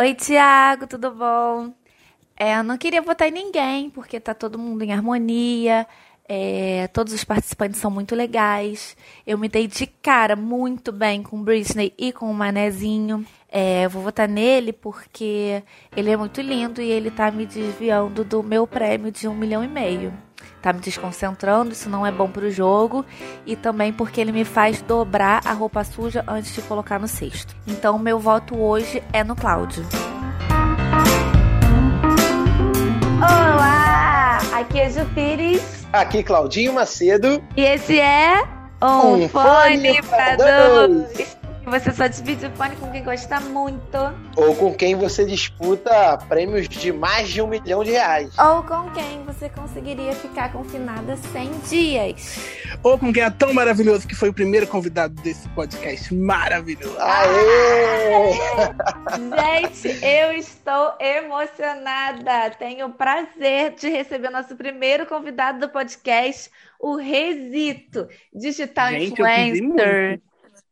Oi, Tiago, tudo bom? É, eu não queria votar em ninguém, porque tá todo mundo em harmonia, é, todos os participantes são muito legais. Eu me dei de cara muito bem com Britney e com o Manezinho. É, vou votar nele porque ele é muito lindo e ele tá me desviando do meu prêmio de um milhão e meio. Tá me desconcentrando, isso não é bom pro jogo. E também porque ele me faz dobrar a roupa suja antes de colocar no cesto. Então, meu voto hoje é no Cláudio. Olá! Aqui é Ju Pires. Aqui Claudinho Macedo. E esse é um, um fone, fone para dois. dois. Você só divide o fone com quem gosta muito. Ou com quem você disputa prêmios de mais de um milhão de reais. Ou com quem você conseguiria ficar confinada 100 dias. Ou com quem é tão maravilhoso que foi o primeiro convidado desse podcast maravilhoso. Aê! Gente, eu estou emocionada. Tenho o prazer de receber nosso primeiro convidado do podcast, o Resito, digital Gente, influencer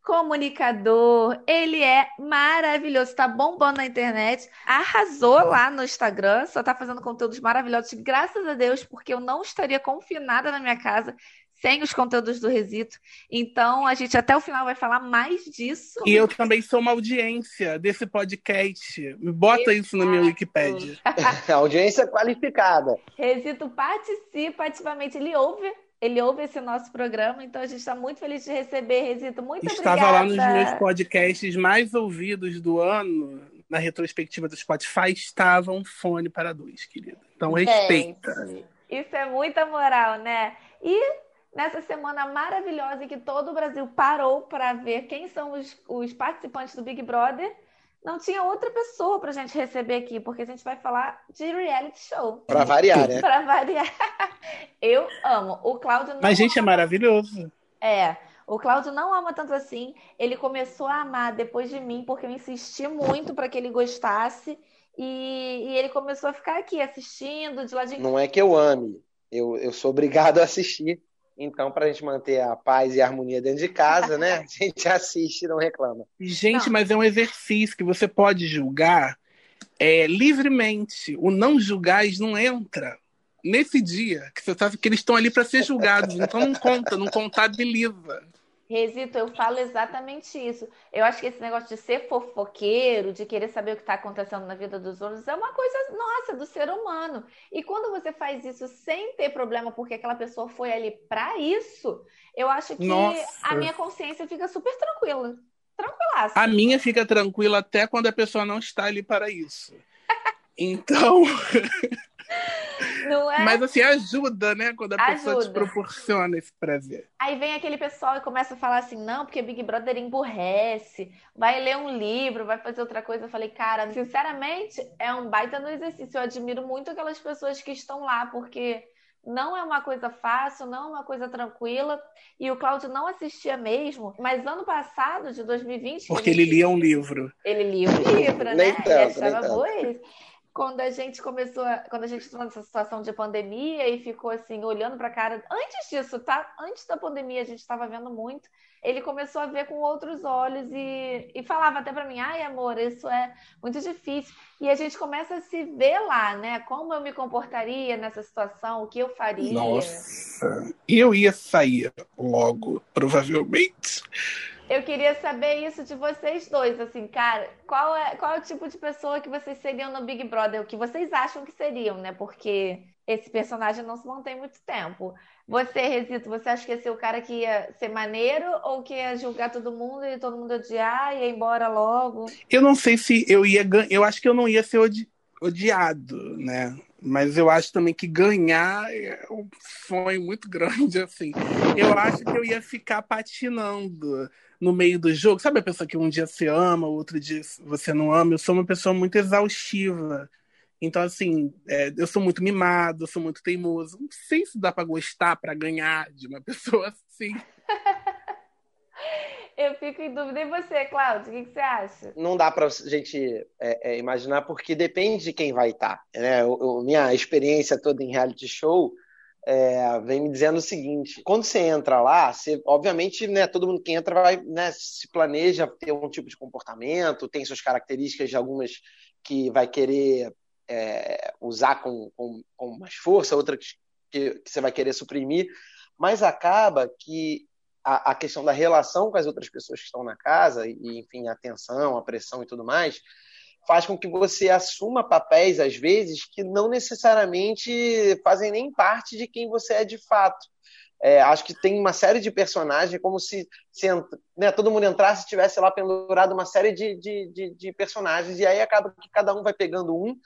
comunicador, ele é maravilhoso, tá bombando na internet, arrasou lá no Instagram, só tá fazendo conteúdos maravilhosos, graças a Deus, porque eu não estaria confinada na minha casa sem os conteúdos do Resito. Então, a gente até o final vai falar mais disso. E eu também sou uma audiência desse podcast. Bota Exato. isso na minha Wikipédia. audiência qualificada. Resito participa ativamente, ele ouve ele ouve esse nosso programa, então a gente está muito feliz de receber, Resito. Muito Estava obrigada. lá nos meus podcasts mais ouvidos do ano, na retrospectiva do Spotify, estava um fone para dois, querido. Então respeita. Gente, isso é muita moral, né? E nessa semana maravilhosa em que todo o Brasil parou para ver quem são os, os participantes do Big Brother não tinha outra pessoa pra gente receber aqui, porque a gente vai falar de reality show. Pra variar, né? pra variar. Eu amo. O Cláudio não. Mas, gente, é maravilhoso. É. O Cláudio não ama tanto assim. Ele começou a amar depois de mim, porque eu insisti muito para que ele gostasse. E, e, ele começou a ficar aqui assistindo, de ladinho. Não é que eu ame. Eu, eu sou obrigado a assistir. Então, para a gente manter a paz e a harmonia dentro de casa, né? A gente assiste e não reclama. Gente, não. mas é um exercício que você pode julgar é, livremente. O não julgar não entra nesse dia que você sabe que eles estão ali para ser julgados. Então não conta, não contabiliza. Resito, eu falo exatamente isso. Eu acho que esse negócio de ser fofoqueiro, de querer saber o que está acontecendo na vida dos outros, é uma coisa nossa, do ser humano. E quando você faz isso sem ter problema, porque aquela pessoa foi ali para isso, eu acho que nossa. a minha consciência fica super tranquila. Tranquilaça. A minha fica tranquila até quando a pessoa não está ali para isso. Então. Não é? Mas assim, ajuda, né? Quando a ajuda. pessoa te proporciona esse prazer. Aí vem aquele pessoal e começa a falar assim: não, porque Big Brother emburrece, vai ler um livro, vai fazer outra coisa. Eu falei, cara, sinceramente, é um baita no exercício. Eu admiro muito aquelas pessoas que estão lá, porque não é uma coisa fácil, não é uma coisa tranquila. E o Cláudio não assistia mesmo, mas ano passado, de 2020. Porque ele, ele lia um livro. Ele lia um livro, né? Nem tanto, ele achava boa isso quando a gente começou, a, quando a gente entrou nessa situação de pandemia e ficou assim, olhando para a cara. Antes disso, tá? Antes da pandemia, a gente estava vendo muito. Ele começou a ver com outros olhos e, e falava até para mim: ai, amor, isso é muito difícil. E a gente começa a se ver lá, né? Como eu me comportaria nessa situação, o que eu faria. Nossa, eu ia sair logo, provavelmente. Eu queria saber isso de vocês dois, assim, cara, qual é, qual é o tipo de pessoa que vocês seriam no Big Brother? O que vocês acham que seriam, né? Porque esse personagem não se mantém muito tempo. Você, Resito, você acha que ia ser o cara que ia ser maneiro ou que ia julgar todo mundo e todo mundo odiar e ir embora logo? Eu não sei se eu ia ganhar. Eu acho que eu não ia ser odi odiado, né? Mas eu acho também que ganhar é um sonho muito grande, assim. Eu acho que eu ia ficar patinando no meio do jogo. Sabe a pessoa que um dia você ama, outro dia você não ama? Eu sou uma pessoa muito exaustiva. Então, assim, é, eu sou muito mimado, eu sou muito teimoso. Não sei se dá para gostar, para ganhar de uma pessoa assim. eu fico em dúvida. E você, Cláudio, o que, que você acha? Não dá para a gente é, é, imaginar, porque depende de quem vai estar. Tá, né? Eu, minha experiência toda em reality show é, vem me dizendo o seguinte: quando você entra lá, você, obviamente, né, todo mundo que entra vai né, se planeja ter um tipo de comportamento, tem suas características de algumas que vai querer é, usar com, com, com, mais força, outra que, que, você vai querer suprimir, mas acaba que a, a, questão da relação com as outras pessoas que estão na casa, e enfim, a tensão, a pressão e tudo mais, faz com que você assuma papéis, às vezes, que não necessariamente fazem nem parte de quem você é de fato. É, acho que tem uma série de personagens, como se, se né, todo mundo entrasse e tivesse lá pendurado uma série de, de, de, de, personagens, e aí acaba que cada um vai pegando um.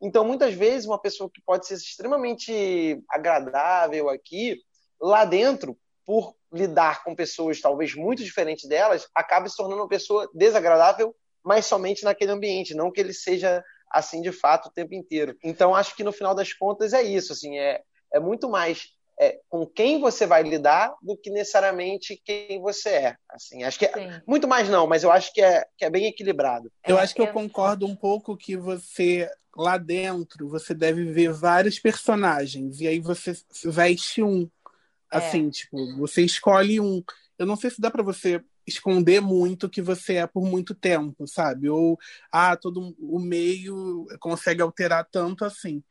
Então, muitas vezes, uma pessoa que pode ser extremamente agradável aqui, lá dentro, por lidar com pessoas talvez muito diferentes delas, acaba se tornando uma pessoa desagradável, mas somente naquele ambiente, não que ele seja assim de fato o tempo inteiro. Então, acho que no final das contas é isso, assim, é, é muito mais é, com quem você vai lidar do que necessariamente quem você é. Assim, acho que é, muito mais não, mas eu acho que é, que é bem equilibrado. Eu acho que eu concordo um pouco que você lá dentro você deve ver vários personagens e aí você veste um. É. Assim, tipo, você escolhe um. Eu não sei se dá para você esconder muito que você é por muito tempo, sabe? Ou ah, todo o meio consegue alterar tanto assim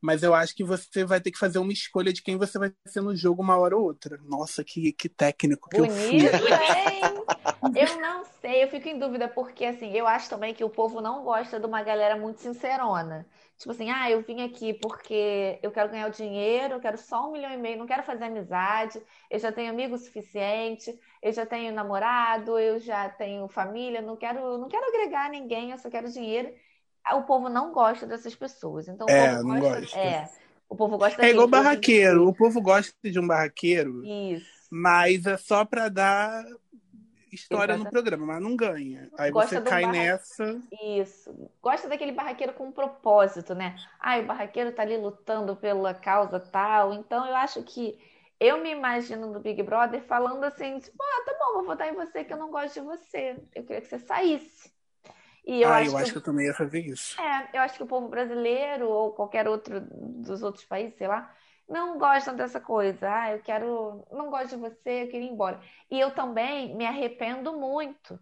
mas eu acho que você vai ter que fazer uma escolha de quem você vai ser no jogo uma hora ou outra. Nossa, que, que técnico que Bonito, eu fui. Hein? Eu não sei, eu fico em dúvida, porque assim, eu acho também que o povo não gosta de uma galera muito sincerona. Tipo assim, ah, eu vim aqui porque eu quero ganhar o dinheiro, eu quero só um milhão e meio, não quero fazer amizade, eu já tenho amigo suficiente, eu já tenho namorado, eu já tenho família, não quero, não quero agregar ninguém, eu só quero dinheiro o povo não gosta dessas pessoas. Então, o é, povo não gosta, gosta. É, o povo gosta É igual barraqueiro. O povo gosta de um barraqueiro. Isso. Mas é só para dar história Exato. no programa, mas não ganha. Aí gosta você cai barra... nessa. Isso. Gosta daquele barraqueiro com um propósito, né? Ah, o barraqueiro tá ali lutando pela causa tal. Então eu acho que eu me imagino no Big Brother falando assim, tipo, ah, tá bom, vou votar em você que eu não gosto de você. Eu queria que você saísse. E eu ah, acho eu acho que, eu também ia fazer isso. É, eu acho que o povo brasileiro ou qualquer outro dos outros países, sei lá, não gostam dessa coisa. Ah, eu quero, não gosto de você, eu queria ir embora. E eu também me arrependo muito.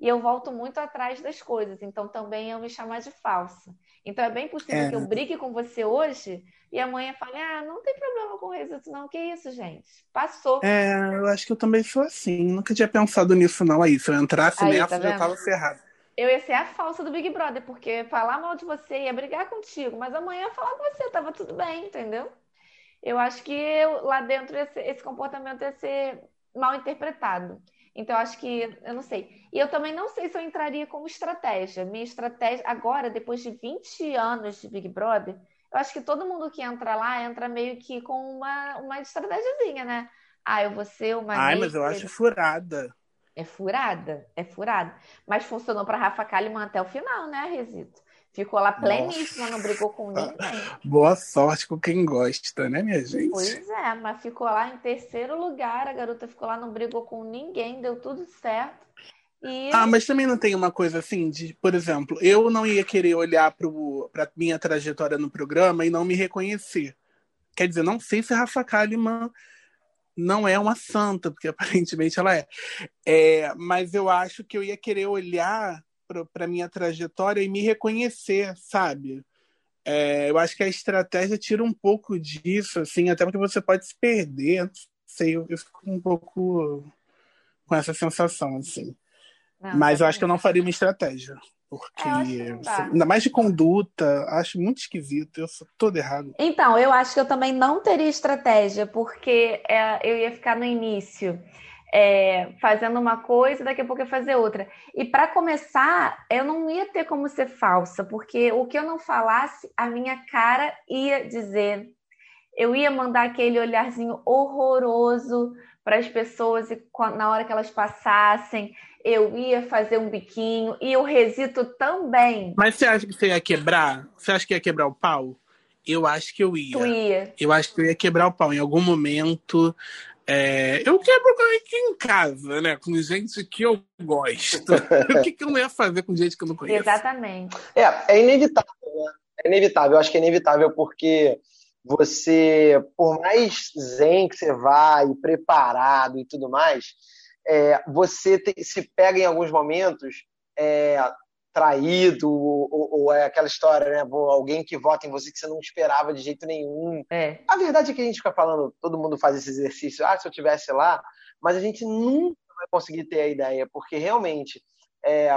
E eu volto muito atrás das coisas. Então também eu me chamar de falsa. Então é bem possível é. que eu brigue com você hoje e amanhã fale: ah, não tem problema com o resultado, não. Que isso, gente? Passou. É, eu acho que eu também sou assim. Nunca tinha pensado nisso, não. Aí, se eu entrasse Aí, nessa, tá eu tava ferrado eu ia ser a falsa do Big Brother, porque falar mal de você ia brigar contigo, mas amanhã falar com você, tava tudo bem, entendeu? Eu acho que eu, lá dentro esse, esse, comportamento ia ser mal interpretado. Então, eu acho que, eu não sei. E eu também não sei se eu entraria como estratégia. Minha estratégia, agora, depois de 20 anos de Big Brother, eu acho que todo mundo que entra lá entra meio que com uma, uma estratégiazinha, né? Ah, eu vou ser uma. Ai, mas eu acho furada. É furada, é furada. Mas funcionou para Rafa Kalimann até o final, né, Resito? Ficou lá pleníssima, não brigou com ninguém. Boa sorte com quem gosta, né, minha gente? Pois é, mas ficou lá em terceiro lugar. A garota ficou lá, não brigou com ninguém, deu tudo certo. E... Ah, mas também não tem uma coisa assim de, por exemplo, eu não ia querer olhar para minha trajetória no programa e não me reconhecer. Quer dizer, não sei se Rafa Kalimann não é uma santa, porque aparentemente ela é. é mas eu acho que eu ia querer olhar para minha trajetória e me reconhecer, sabe? É, eu acho que a estratégia tira um pouco disso, assim, até porque você pode se perder. Não sei, eu, eu fico um pouco com essa sensação, assim. Não, Mas eu acho que eu não faria uma estratégia. Porque, ainda mais de conduta, acho muito esquisito, eu sou todo errado. Então, eu acho que eu também não teria estratégia, porque é, eu ia ficar no início é, fazendo uma coisa, daqui a pouco ia fazer outra. E para começar, eu não ia ter como ser falsa, porque o que eu não falasse, a minha cara ia dizer. Eu ia mandar aquele olharzinho horroroso para as pessoas e na hora que elas passassem eu ia fazer um biquinho e o resito também. Mas você acha que você ia quebrar? Você acha que ia quebrar o pau? Eu acho que eu ia. Tu ia. Eu acho que eu ia quebrar o pau em algum momento. É... eu quebro aqui em casa, né? Com gente que eu gosto. o que, que eu não ia fazer com gente que eu não conheço? Exatamente. É, é inevitável, né? É inevitável. Eu acho que é inevitável porque você, por mais zen que você vá e preparado e tudo mais, é, você te, se pega em alguns momentos é, traído, ou, ou, é aquela história, né? Alguém que vota em você que você não esperava de jeito nenhum. É. A verdade é que a gente fica falando, todo mundo faz esse exercício, ah, se eu tivesse lá, mas a gente nunca vai conseguir ter a ideia, porque realmente é,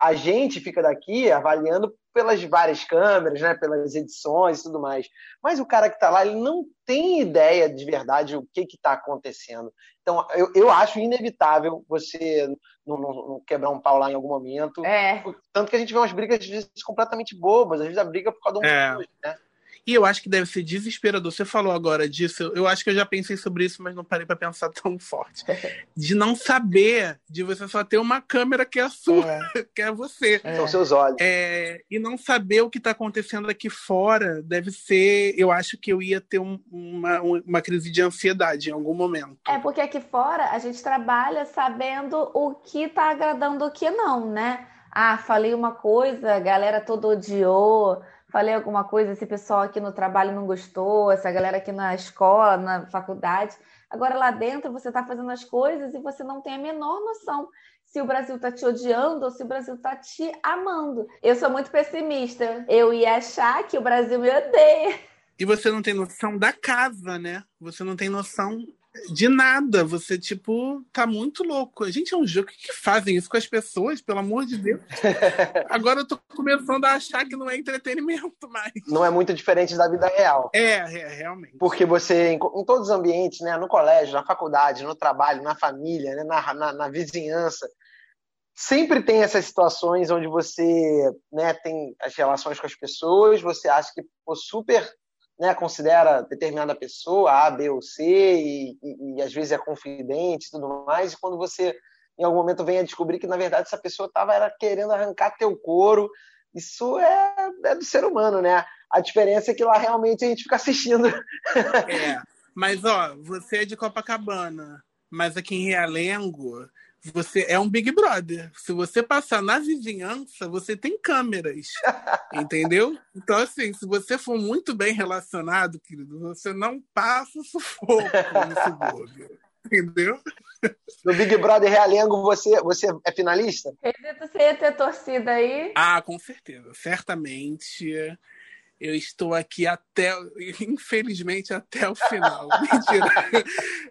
a gente fica daqui avaliando pelas várias câmeras, né, pelas edições e tudo mais. Mas o cara que está lá, ele não tem ideia de verdade o que está acontecendo. Então, eu, eu acho inevitável você não, não, não, quebrar um pau lá em algum momento. É. Tanto que a gente vê umas brigas completamente bobas, às vezes a briga por causa de um é. né? E eu acho que deve ser desesperador. Você falou agora disso, eu acho que eu já pensei sobre isso, mas não parei para pensar tão forte. De não saber, de você só ter uma câmera que é a sua, é. que é você. É. São seus olhos. É, e não saber o que está acontecendo aqui fora deve ser. Eu acho que eu ia ter um, uma, uma crise de ansiedade em algum momento. É, porque aqui fora a gente trabalha sabendo o que está agradando o que não, né? Ah, falei uma coisa, a galera toda odiou falei alguma coisa, esse pessoal aqui no trabalho não gostou, essa galera aqui na escola, na faculdade. Agora lá dentro você está fazendo as coisas e você não tem a menor noção se o Brasil está te odiando ou se o Brasil está te amando. Eu sou muito pessimista. Eu ia achar que o Brasil me odeia. E você não tem noção da casa, né? Você não tem noção de nada. Você, tipo, tá muito louco. A gente é um jogo. O que, que fazem isso com as pessoas, pelo amor de Deus? Agora eu tô começando a achar que não é entretenimento mais. Não é muito diferente da vida real. É, é realmente. Porque você, em, em, todos os ambientes, né? No colégio, na faculdade, no trabalho, na família, né, na, na, na vizinhança, sempre tem essas situações onde você né, tem as relações com as pessoas, você acha que pô, super né, considera determinada pessoa, A, B ou C, e, e, e, às vezes é confidente e tudo mais, e quando você em algum momento vem a descobrir que na verdade essa pessoa estava querendo arrancar teu couro, isso é, é, do ser humano, né? A diferença é que lá realmente a gente fica assistindo. É, mas ó, você é de Copacabana, mas aqui em Realengo você é um Big Brother. Se você passar na vizinhança, você tem câmeras. entendeu? Então, assim, se você for muito bem relacionado, querido, você não passa sufoco no subúrbio. Entendeu? No Big Brother Realengo, você, você é finalista? Acredito você ia ter torcida aí? Ah, com certeza. Certamente eu estou aqui até, infelizmente, até o final. Mentira.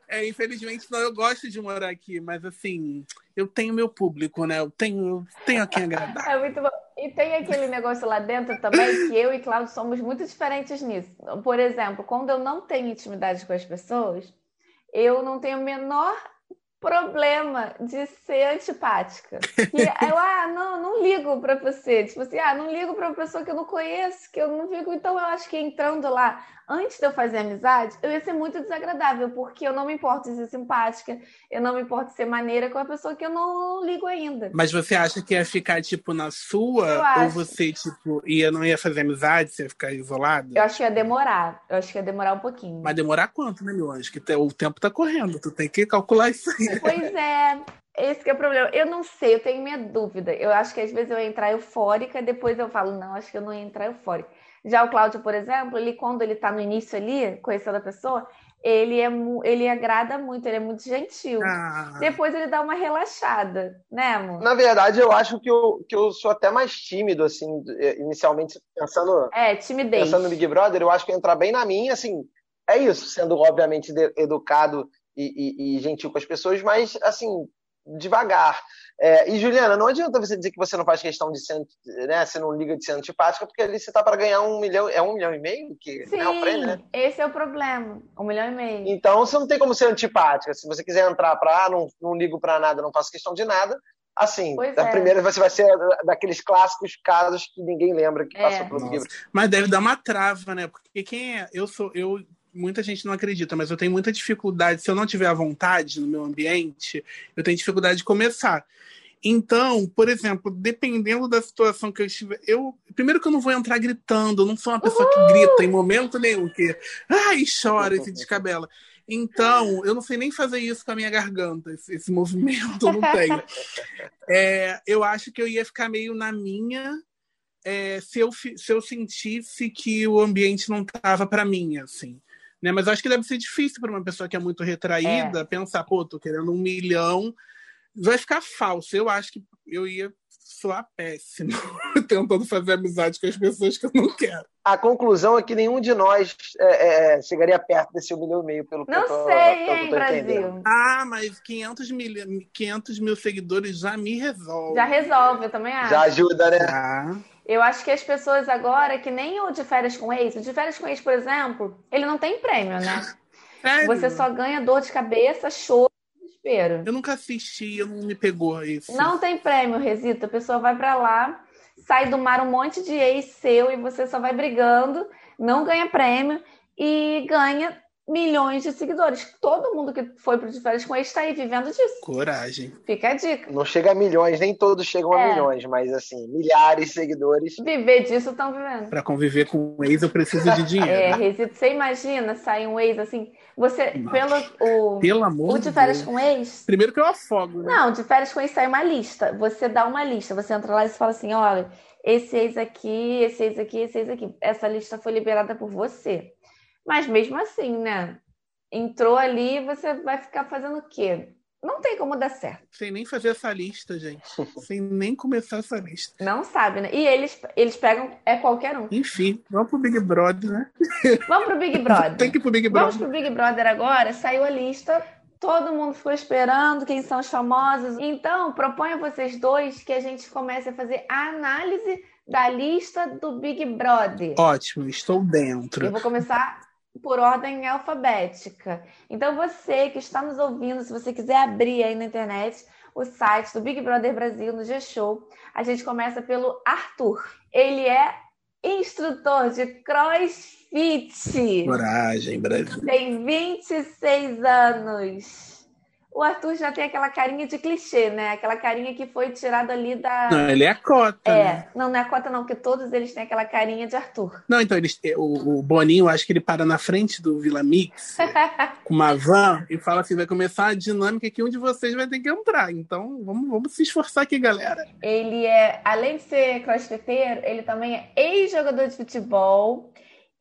É, infelizmente, não, eu gosto de morar aqui, mas assim, eu tenho meu público, né? Eu tenho, tenho a quem agradar. É muito bom. E tem aquele negócio lá dentro também que eu e Cláudio somos muito diferentes nisso. Por exemplo, quando eu não tenho intimidade com as pessoas, eu não tenho a menor problema de ser antipática. E eu, ah, não, não ligo para você. Tipo assim, ah, não ligo para uma pessoa que eu não conheço, que eu não fico. Então eu acho que entrando lá, antes de eu fazer amizade, eu ia ser muito desagradável, porque eu não me importo de ser simpática, eu não me importo de ser maneira com a pessoa que eu não ligo ainda. Mas você acha que ia ficar, tipo, na sua? Ou você, tipo, ia, não ia fazer amizade, você ia ficar isolada? Eu acho que ia demorar. Eu acho que ia demorar um pouquinho. Mas demorar quanto, né, meu anjo? Que o tempo tá correndo, tu tem que calcular isso aí. Pois é. Esse é o problema. Eu não sei, eu tenho minha dúvida. Eu acho que às vezes eu ia entrar eufórica, depois eu falo, não, acho que eu não ia entrar eufórica. Já o Cláudio, por exemplo, ele quando ele tá no início ali, conhecendo a pessoa, ele é ele agrada muito, ele é muito gentil. Ah. Depois ele dá uma relaxada, né, amor? Na verdade, eu acho que eu, que eu sou até mais tímido, assim, inicialmente pensando. É, timidez. Pensando no Big Brother, eu acho que entrar bem na minha, assim, é isso, sendo obviamente educado e, e, e, gentil com as pessoas, mas assim, devagar. É, e Juliana, não adianta você dizer que você não faz questão de ser, né? Você não liga de ser antipática, porque ali você tá para ganhar um milhão, é um milhão e meio que Sim, é o prêmio, né? Esse é o problema, um milhão e meio. Então você não tem como ser antipática. Se você quiser entrar para ah, não, não ligo para nada, não faço questão de nada, assim, pois a é. primeira você vai ser daqueles clássicos casos que ninguém lembra que é. passou pelo livro. Mas deve dar uma trava, né? Porque quem é, eu sou, eu muita gente não acredita, mas eu tenho muita dificuldade. Se eu não tiver a vontade no meu ambiente, eu tenho dificuldade de começar. Então, por exemplo, dependendo da situação que eu estiver, eu primeiro que eu não vou entrar gritando, eu não sou uma pessoa que grita em momento nenhum, que ai chora e se descabela. Então, eu não sei nem fazer isso com a minha garganta, esse, esse movimento eu não tenho. É, eu acho que eu ia ficar meio na minha é, se, eu, se eu sentisse que o ambiente não estava para mim, assim. Né? Mas acho que deve ser difícil para uma pessoa que é muito retraída é. pensar, pô, tô querendo um milhão. Vai ficar falso. Eu acho que eu ia soar péssimo, tentando fazer amizade com as pessoas que eu não quero. A conclusão é que nenhum de nós é, é, chegaria perto desse um milhão e meio, pelo que Não eu tô, sei, que hein, entendendo. Brasil. Ah, mas 500 mil, 500 mil seguidores já me resolve. Já resolve, eu também acho. Já ajuda, né? Ah, Eu acho que as pessoas agora, que nem o de férias com ex, o de férias com ex, por exemplo, ele não tem prêmio, né? sério? Você só ganha dor de cabeça, choro, desespero. Eu nunca assisti, eu não me pegou isso. Não tem prêmio, Resita. A pessoa vai pra lá, sai do mar um monte de ex seu e você só vai brigando, não ganha prêmio e ganha milhões de seguidores. Todo mundo que foi pro de férias com ex está aí vivendo disso. Coragem. Fica a dica. Não chega a milhões, nem todos chegam a É. milhões, mas assim, milhares de seguidores. Viver disso estão vivendo. Pra conviver com o ex, eu preciso de dinheiro. É, Resita, você imagina sair um ex assim, você, Não. pelo o, Pelo amor o de de férias Deus. com ex, Primeiro que eu afogo, né? Não, de férias com ex sai uma lista. Você dá uma lista. Você entra lá e fala assim: olha, esse ex aqui, esse ex aqui, esse ex aqui. Essa lista foi liberada por você. Mas mesmo assim, né? Entrou ali, você vai ficar fazendo o quê? Não tem como dar certo. Sem nem fazer essa lista, gente. Sem nem começar essa lista. Não sabe, né? E eles, eles pegam, é qualquer um. Enfim, vamos pro Big Brother, né? Vamos pro Big Brother. Tem que ir pro Big Vamos Brother. pro Big Brother agora. Saiu a lista. Todo mundo ficou esperando quem são os famosos. Então, proponho a vocês dois que a gente comece a fazer a análise da lista do Big Brother. Ótimo, estou dentro. Eu vou começar por ordem alfabética. Então, você que está nos ouvindo, se você quiser abrir aí na internet o site do Big Brother Brasil no G-Show, a gente começa pelo Arthur. Ele é instrutor de CrossFit. Coragem, Brasil. Tem 26 anos. O Arthur já tem aquela carinha de clichê, né? Aquela carinha que foi tirada ali da. Não, ele é a cota. né? É, não, não é a cota, não, porque todos eles têm aquela carinha de Arthur. Não, então eles, o, o Boninho, acho que ele para na frente do Vila Mix com uma van e fala assim: vai começar a dinâmica que um de vocês vai ter que entrar. Então vamos, vamos se esforçar aqui, galera. Ele é, além de ser crossfiteiro, ele também é ex-jogador de futebol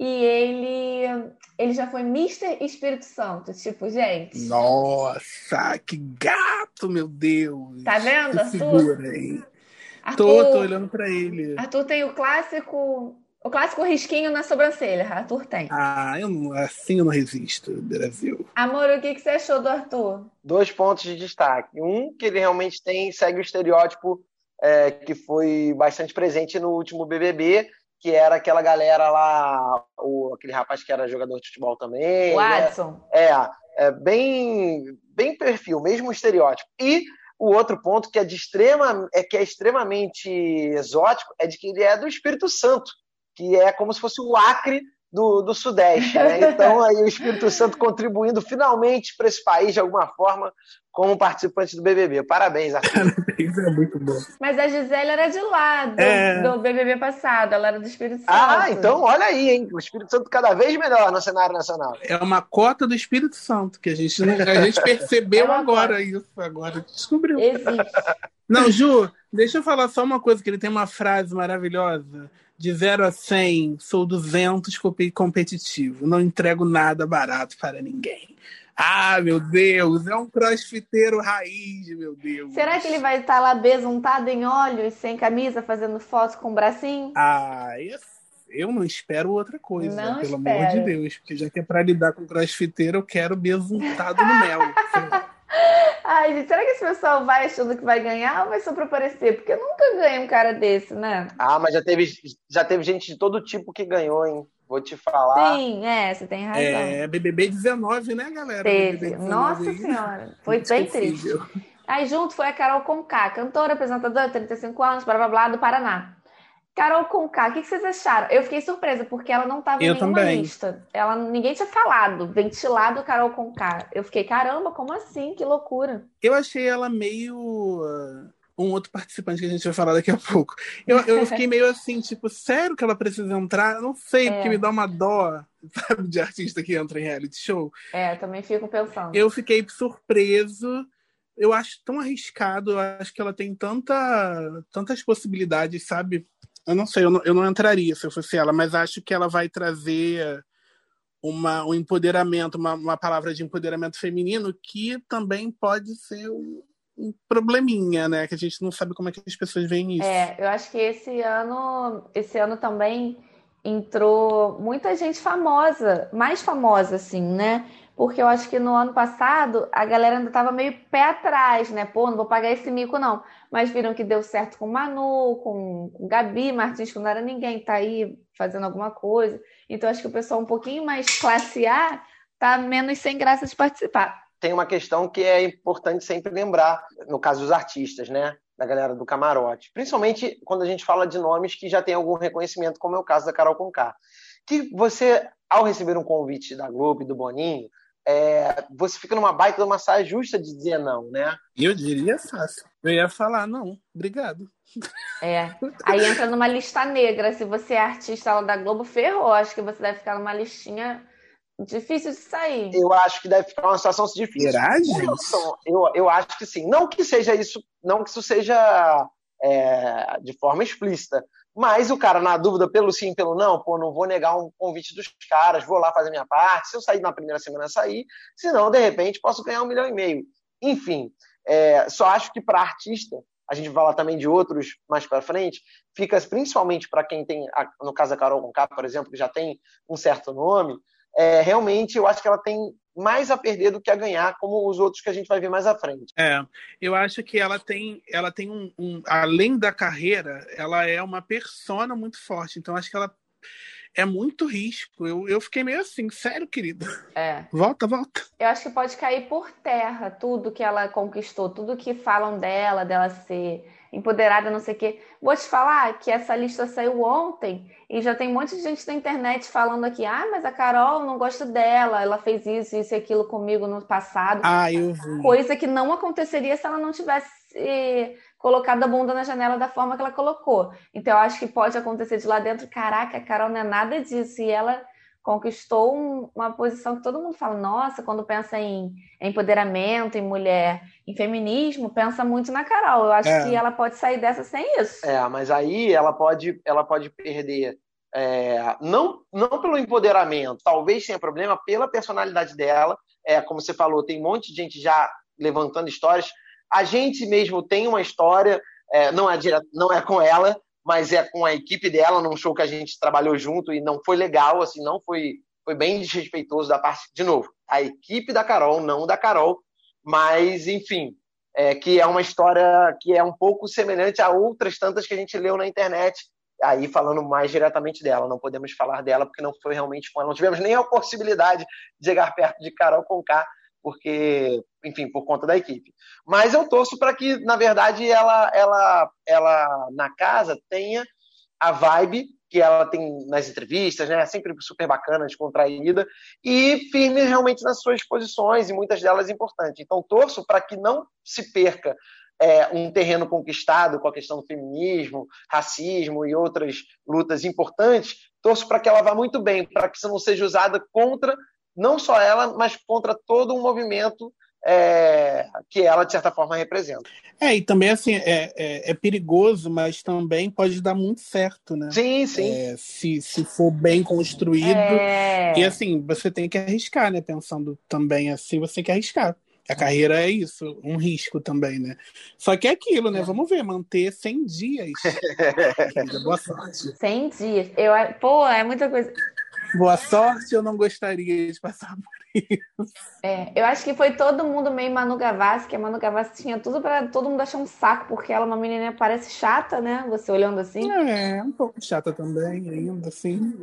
e ele, ele já foi Mister Espírito Santo. Tipo, gente, Nossa, que gato, meu Deus. tá vendo, Arthur? figura, hein? Arthur, Tô, tô olhando pra ele. Arthur tem o clássico, o clássico risquinho na sobrancelha. Arthur tem. Ah, eu não, assim eu não resisto, Brasil. Amor, o que, que você achou do Arthur? Dois pontos de destaque. Um, que ele realmente tem, segue o estereótipo é, que foi bastante presente no último BBB, que era aquela galera lá, o, aquele rapaz que era jogador de futebol também. O né? É, é bem, bem perfil, mesmo estereótipo. E o outro ponto que é de extrema, é que é extremamente exótico é de que ele é do Espírito Santo, que é como se fosse o Acre do, do Sudeste. né? Então aí o Espírito Santo contribuindo finalmente para esse país de alguma forma como participante do BBB. Parabéns, Arthur. Isso é muito bom. Mas a Gisele era de lá, do, É. do BBB passado. Ela era do Espírito Santo. Ah, então olha aí, hein? O Espírito Santo cada vez melhor no cenário nacional. É uma cota do Espírito Santo que a gente, a gente percebeu É agora cota. isso. Agora descobriu. Existe. Não, Ju, deixa eu falar só uma coisa, que ele tem uma frase maravilhosa. De 0 a 100, sou 200 compe- competitivo. Não entrego nada barato para ninguém. Ah, meu Deus, é um crossfiteiro raiz, meu Deus. Será que ele vai estar lá besuntado em óleo e sem camisa, fazendo foto com o bracinho? Ah, esse- eu não espero outra coisa, Não pelo espero. amor de Deus. Porque já que é para lidar com crossfiteiro, eu quero besuntado no mel. Ai, gente, será que esse pessoal vai achando que vai ganhar ou vai só pra aparecer? Porque nunca ganha um cara desse, né? Ah, mas já teve, já teve gente de todo tipo que ganhou, hein? Vou te falar. Sim, é, você tem razão. É BBB 19, né, galera? Teve. BBB 19 Nossa aí. Senhora. Foi bem triste. Aí junto foi a Carol Conká, cantora, apresentadora, 35 anos, blá blá blá, do Paraná. Carol Conká, o que vocês acharam? Eu fiquei surpresa, porque ela não estava em nenhuma também. lista. Ela, ninguém tinha falado, ventilado Carol Conká. Eu fiquei, caramba, como assim? Que loucura. Eu achei ela meio. uh, Um outro participante que a gente vai falar daqui a pouco. Eu, eu fiquei meio assim, tipo, sério que ela precisa entrar? Eu não sei, É. porque me dá uma dó, sabe, de artista que entra em reality show. É, também fico pensando. Eu fiquei surpreso. Eu acho tão arriscado, eu acho que ela tem tanta, tantas possibilidades, sabe? Eu não sei, eu não, eu não entraria se eu fosse ela, mas acho que ela vai trazer uma, um empoderamento, uma, uma palavra de empoderamento feminino que também pode ser um, um probleminha, né? Que a gente não sabe como é que as pessoas veem isso. É, eu acho que esse ano, esse ano também entrou muita gente famosa, mais famosa, assim, né? Porque eu acho que no ano passado a galera ainda estava meio pé atrás, né? Pô, não vou pagar esse mico, não. Mas viram que deu certo com Manu, com, com Gabi Martins, que não era ninguém, tá aí fazendo alguma coisa. Então acho que o pessoal um pouquinho mais classe A tá menos sem graça de participar. Tem uma questão que é importante sempre lembrar, no caso dos artistas, né? Da galera do camarote. Principalmente quando a gente fala de nomes que já tem algum reconhecimento, como é o caso da Carol Conká. Que você, ao receber um convite da Globo e do Boninho, é, você fica numa baita de uma saia justa de dizer não, né? Eu diria fácil. Eu ia falar, não, obrigado. É. Aí entra numa lista negra. Se você é artista lá da Globo, ferrou. Acho que você deve ficar numa listinha difícil de sair. Eu acho que deve ficar uma situação difícil. Será, gente? Eu, eu acho que sim. Não que seja isso, não que isso seja é, de forma explícita. Mas o cara, na dúvida, pelo sim, pelo não, pô, não vou negar um convite dos caras, vou lá fazer minha parte. Se eu sair na primeira semana, sair. Se não, de repente, posso ganhar um milhão e meio. Enfim, é, só acho que para artista, a gente vai falar também de outros mais para frente, fica principalmente para quem tem, no caso da Carol Conká, por exemplo, que já tem um certo nome, é, realmente eu acho que ela tem mais a perder do que a ganhar, como os outros que a gente vai ver mais à frente. É, eu acho que ela tem, ela tem um, um além da carreira, ela é uma persona muito forte. Então acho que ela é muito risco. Eu, eu fiquei meio assim, sério, querida. É. Volta, volta. Eu acho que pode cair por terra tudo que ela conquistou, tudo que falam dela, dela ser empoderada, não sei o quê. Vou te falar que essa lista saiu ontem e já tem um monte de gente na internet falando aqui: ah, mas a Carol não gosto dela, ela fez isso, isso e aquilo comigo no passado. Ah, eu vi. Coisa que não aconteceria se ela não tivesse colocado a bunda na janela da forma que ela colocou. Então, eu acho que pode acontecer de lá dentro: caraca, a Carol não é nada disso. E ela conquistou um, uma posição que todo mundo fala, nossa, quando pensa em empoderamento, em mulher, em feminismo, pensa muito na Carol. Eu acho é. que ela pode sair dessa sem isso. É, mas aí ela pode, ela pode perder. É, não, não pelo empoderamento, talvez tenha problema pela personalidade dela. É, como você falou, tem um monte de gente já levantando histórias. A gente mesmo tem uma história, é, não, é direto, não é com ela, mas é com a equipe dela num show que a gente trabalhou junto e não foi legal, assim, não foi foi bem desrespeitoso da parte de novo. A equipe da Carol, não da Carol, mas enfim, é, que é uma história que é um pouco semelhante a outras tantas que a gente leu na internet. Aí falando mais diretamente dela, não podemos falar dela porque não foi realmente com ela, não tivemos nem a possibilidade de chegar perto de Carol Conká, porque, enfim, por conta da equipe. Mas eu torço para que, na verdade, ela, ela, ela na casa tenha a vibe que ela tem nas entrevistas, né? Sempre super bacana, descontraída e firme realmente nas suas posições e muitas delas importantes. Então torço para que não se perca é, um terreno conquistado com a questão do feminismo, racismo e outras lutas importantes. Torço para que ela vá muito bem, para que isso não seja usada contra não só ela, mas contra todo um movimento é, que ela, de certa forma, representa. É, e também, assim, é, é, é, perigoso, mas também pode dar muito certo, né? Sim, sim. É, se, se for bem construído. É. E, assim, você tem que arriscar, né? Pensando também assim, você tem que arriscar. A carreira é isso, um risco também, né? Só que é aquilo, né? Vamos ver, manter 100 dias. Boa sorte. 100 dias. Eu, pô, é muita coisa. Boa sorte, eu não gostaria de passar por isso. É, eu acho que foi todo mundo meio Manu Gavassi, que a Manu Gavassi tinha tudo para todo mundo achar um saco, porque ela é uma menina parece chata, né? Você olhando assim. É, um pouco chata também, ainda assim.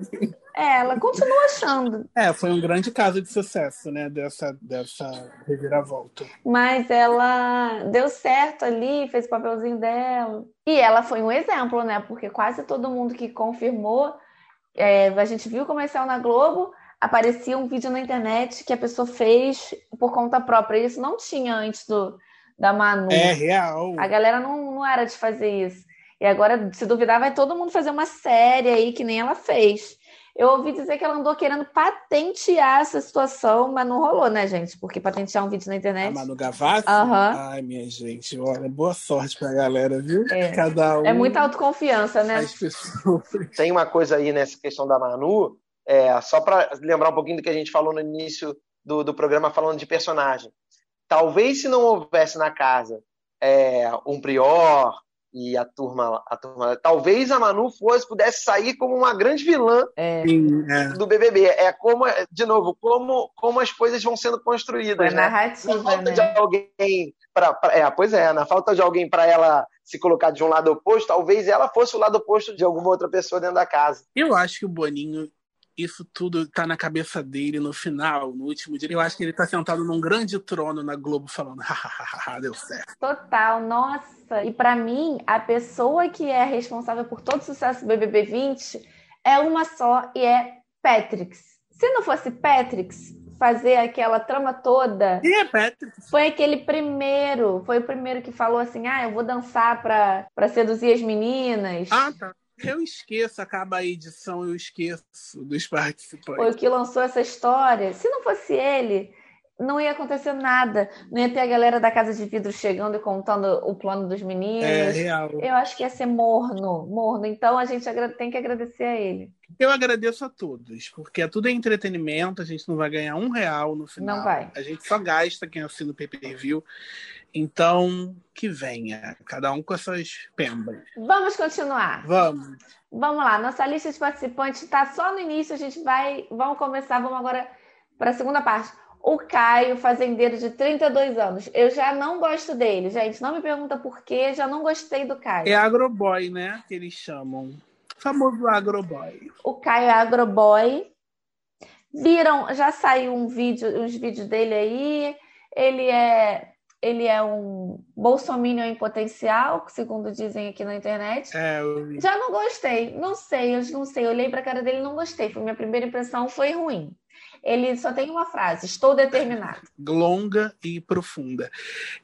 É, ela continua achando. É, foi um grande caso de sucesso, né? Dessa, dessa reviravolta. Mas ela deu certo ali, fez o papelzinho dela. E ela foi um exemplo, né? Porque quase todo mundo que confirmou é, a gente viu o comercial na Globo, aparecia um vídeo na internet que a pessoa fez por conta própria. Isso não tinha antes do, da Manu. É real. A galera não, não era de fazer isso. E agora, se duvidar, vai todo mundo fazer uma série aí que nem ela fez. Eu ouvi dizer que ela andou querendo patentear essa situação, mas não rolou, né, gente? Porque patentear um vídeo na internet. A Manu Gavassi? Uhum. Ai, minha gente, olha, boa sorte pra galera, viu? É. Cada um. É muita autoconfiança, né? As pessoas. Tem uma coisa aí nessa questão da Manu, é, só para lembrar um pouquinho do que a gente falou no início do, do programa, falando de personagem. Talvez se não houvesse na casa é, um Prior, e a turma, a turma. Talvez a Manu fosse, pudesse sair como uma grande vilã É. É. do BBB. É como, de novo, como, como as coisas vão sendo construídas. Né? Na narrativa, falta né? de alguém para é, pois é, na falta de alguém para ela se colocar de um lado oposto, talvez ela fosse o lado oposto de alguma outra pessoa dentro da casa. Eu acho que o Boninho, isso tudo tá na cabeça dele no final, no último dia. Eu acho que ele tá sentado num grande trono na Globo falando, hahaha, deu certo. Total, nossa. E pra mim, a pessoa que é responsável por todo o sucesso do BBB 20 é uma só e é Patrix. Se não fosse Patrix fazer aquela trama toda, E é Patrick. foi aquele primeiro, foi o primeiro que falou assim: "Ah, eu vou dançar pra, pra seduzir as meninas". Ah, tá. Eu esqueço, acaba a edição, eu esqueço dos participantes. Foi o que lançou essa história. Se não fosse ele, não ia acontecer nada. Não ia ter a galera da Casa de Vidro chegando e contando o plano dos meninos. É real. Eu acho que ia ser morno, morno. Então a gente tem que agradecer a ele. Eu agradeço a todos, porque tudo é entretenimento, a gente não vai ganhar um real no final. Não vai. A gente só gasta quem assina o pay-per-view. Então, que venha, cada um com as suas pembas. Vamos continuar. Vamos. Vamos lá. Nossa lista de participantes está só no início. A gente vai. Vamos começar. Vamos agora para a segunda parte. O Caio, fazendeiro de 32 anos. Eu já não gosto dele, gente. Não me pergunta por quê. Já não gostei do Caio. É agroboy, né? Que eles chamam. Famoso agroboy. O Caio é agroboy. Viram, já saiu um vídeo, uns vídeos dele aí. Ele é, ele é um bolsominion em potencial, segundo dizem aqui na internet. É, eu vi. Já não gostei, não sei, eu não sei. Olhei pra cara dele e não gostei. Foi minha primeira impressão, foi ruim. Ele só tem uma frase: estou determinado. longa e profunda.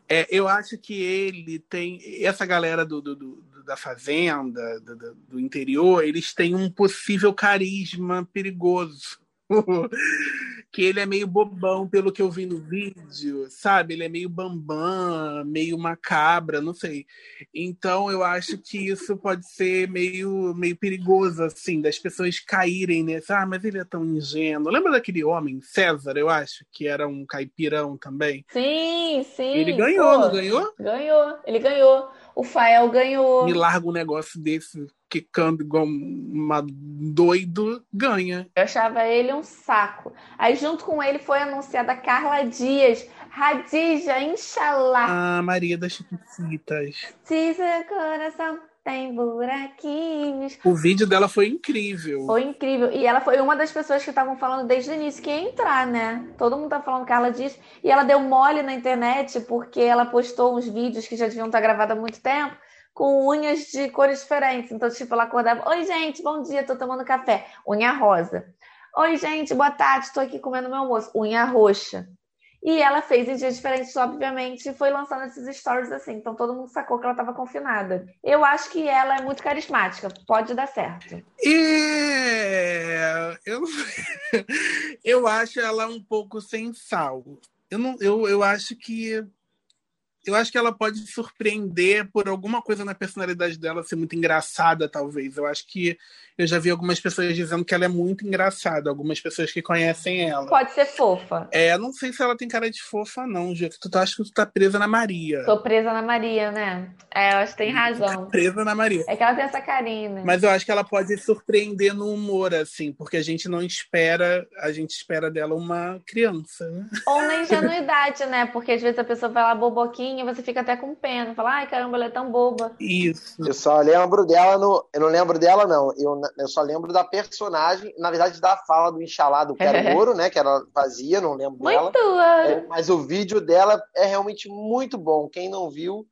É, eu acho que ele tem. Essa galera do, do- do- da fazenda, do, do- interior, eles têm um possível carisma perigoso. que ele é meio bobão, pelo que eu vi no vídeo, sabe? Ele é meio bambam, meio macabra, não sei. Então eu acho que isso pode ser meio, meio perigoso, assim, das pessoas caírem nesse. Ah, mas ele é tão ingênuo. Lembra daquele homem, César, eu acho, que era um caipirão também? Sim, sim. ele ganhou, pô, não ganhou? Ganhou, ele ganhou. O Fael ganhou. Me larga um negócio desse, quicando igual uma doido, ganha. Eu achava ele um saco. Aí, junto com ele, foi anunciada Carla Dias. Radija, Inshallah. A Maria das Chiquititas. Se seu coração tem buraquinhos. O vídeo dela foi incrível. Foi incrível. E ela foi uma das pessoas que estavam falando desde o início que ia entrar, né? Todo mundo tá falando Carla Dias. E ela deu mole na internet porque ela postou uns vídeos que já deviam estar gravados há muito tempo com unhas de cores diferentes. Então, tipo, ela acordava: Oi, gente, bom dia, tô tomando café. Unha rosa. Oi, gente, boa tarde, tô aqui comendo meu almoço. Unha roxa. E ela fez em dias diferentes, obviamente, e foi lançando esses stories assim. Então todo mundo sacou que ela estava confinada. Eu acho que ela é muito carismática, pode dar certo. É, eu, eu acho ela um pouco sem sal. Eu, não, eu, eu acho que eu acho que ela pode surpreender por alguma coisa na personalidade dela ser muito engraçada, talvez. Eu acho que eu já vi algumas pessoas dizendo que ela é muito engraçada, algumas pessoas que conhecem ela. Pode ser fofa. É, não sei se ela tem cara de fofa, não, Gê. Tu tá, acho que tu tá presa na Maria. Tô presa na Maria, né? É, eu acho que tem razão. Presa na Maria. É que ela tem essa carinha, né? Mas eu acho que ela pode surpreender no humor, assim, porque a gente não espera, a gente espera dela uma criança, né? Ou na ingenuidade, né? Porque às vezes a pessoa vai lá boboquinha e você fica até com pena. Fala, ai caramba, ela é tão boba. Isso. Eu só lembro dela no. Eu não lembro dela, não. Eu, eu só lembro da personagem, na verdade, da fala do Inxalá do Quero Ouro, né? Que ela fazia, não lembro dela. Muito! ah, É, mas o vídeo dela é realmente muito bom. Quem não viu,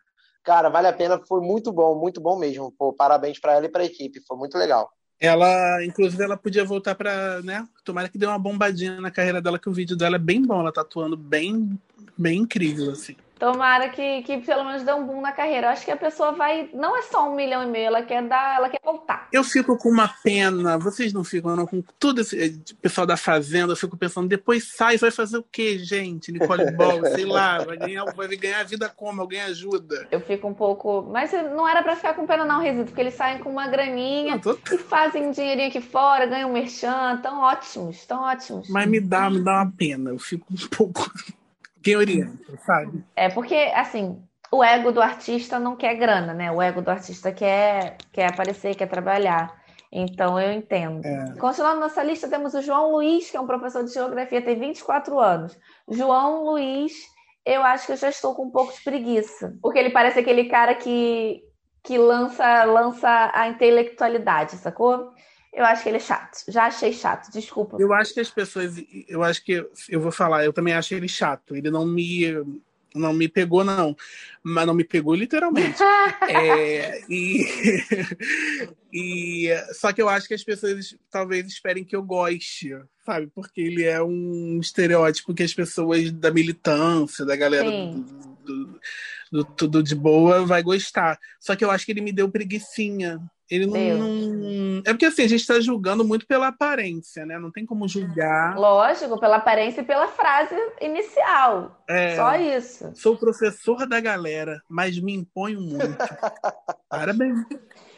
cara, vale a pena. Foi muito bom, muito bom mesmo. Pô, parabéns pra ela e pra equipe. Foi muito legal. Ela, inclusive, ela podia voltar pra, né? Tomara que dê uma bombadinha na carreira dela, que o vídeo dela é bem bom. Ela tá atuando bem, bem incrível, assim. Tomara que, que pelo menos dê um boom na carreira. Eu acho que a pessoa vai. Não é só um milhão e meio, ela quer dar, ela quer voltar. Eu fico com uma pena, vocês não ficam, não, com tudo esse eh, pessoal da Fazenda, eu fico pensando, depois sai, vai fazer o quê, gente? Nicole Ball, sei lá, vai ganhar, vai ganhar a vida como? Alguém ajuda. Eu fico um pouco. Mas não era pra ficar com pena, não, Resito, porque eles saem com uma graninha tô- e fazem um dinheirinho aqui fora, ganham merchan, tão ótimos, tão ótimos. Mas me dá, me dá uma pena, eu fico um pouco. Quem orienta, sabe? É porque, assim, o ego do artista não quer grana, né? O ego do artista quer, quer aparecer, quer trabalhar. Então eu entendo. É. Continuando nossa lista, temos o João Luiz, que é um professor de geografia, tem 24 anos. João Luiz, eu acho que eu já estou com um pouco de preguiça. Porque ele parece aquele cara que, que lança, lança a intelectualidade, sacou? Eu acho que ele é chato. Já achei chato, desculpa. Eu acho que as pessoas. Eu acho que. Eu vou falar, eu também acho ele chato. Ele não me não me pegou, não. Mas não me pegou literalmente. é, e, e só que eu acho que as pessoas talvez esperem que eu goste, sabe? Porque ele é um estereótipo que as pessoas da militância, da galera do, do, do, tudo de boa vai gostar. Só que eu acho que ele me deu preguiçinha. Ele não, não, É porque assim, a gente está julgando muito pela aparência, né? Não tem como julgar. Lógico, pela aparência e pela frase inicial. É, Só isso. Sou professor da galera, mas me imponho muito. Parabéns.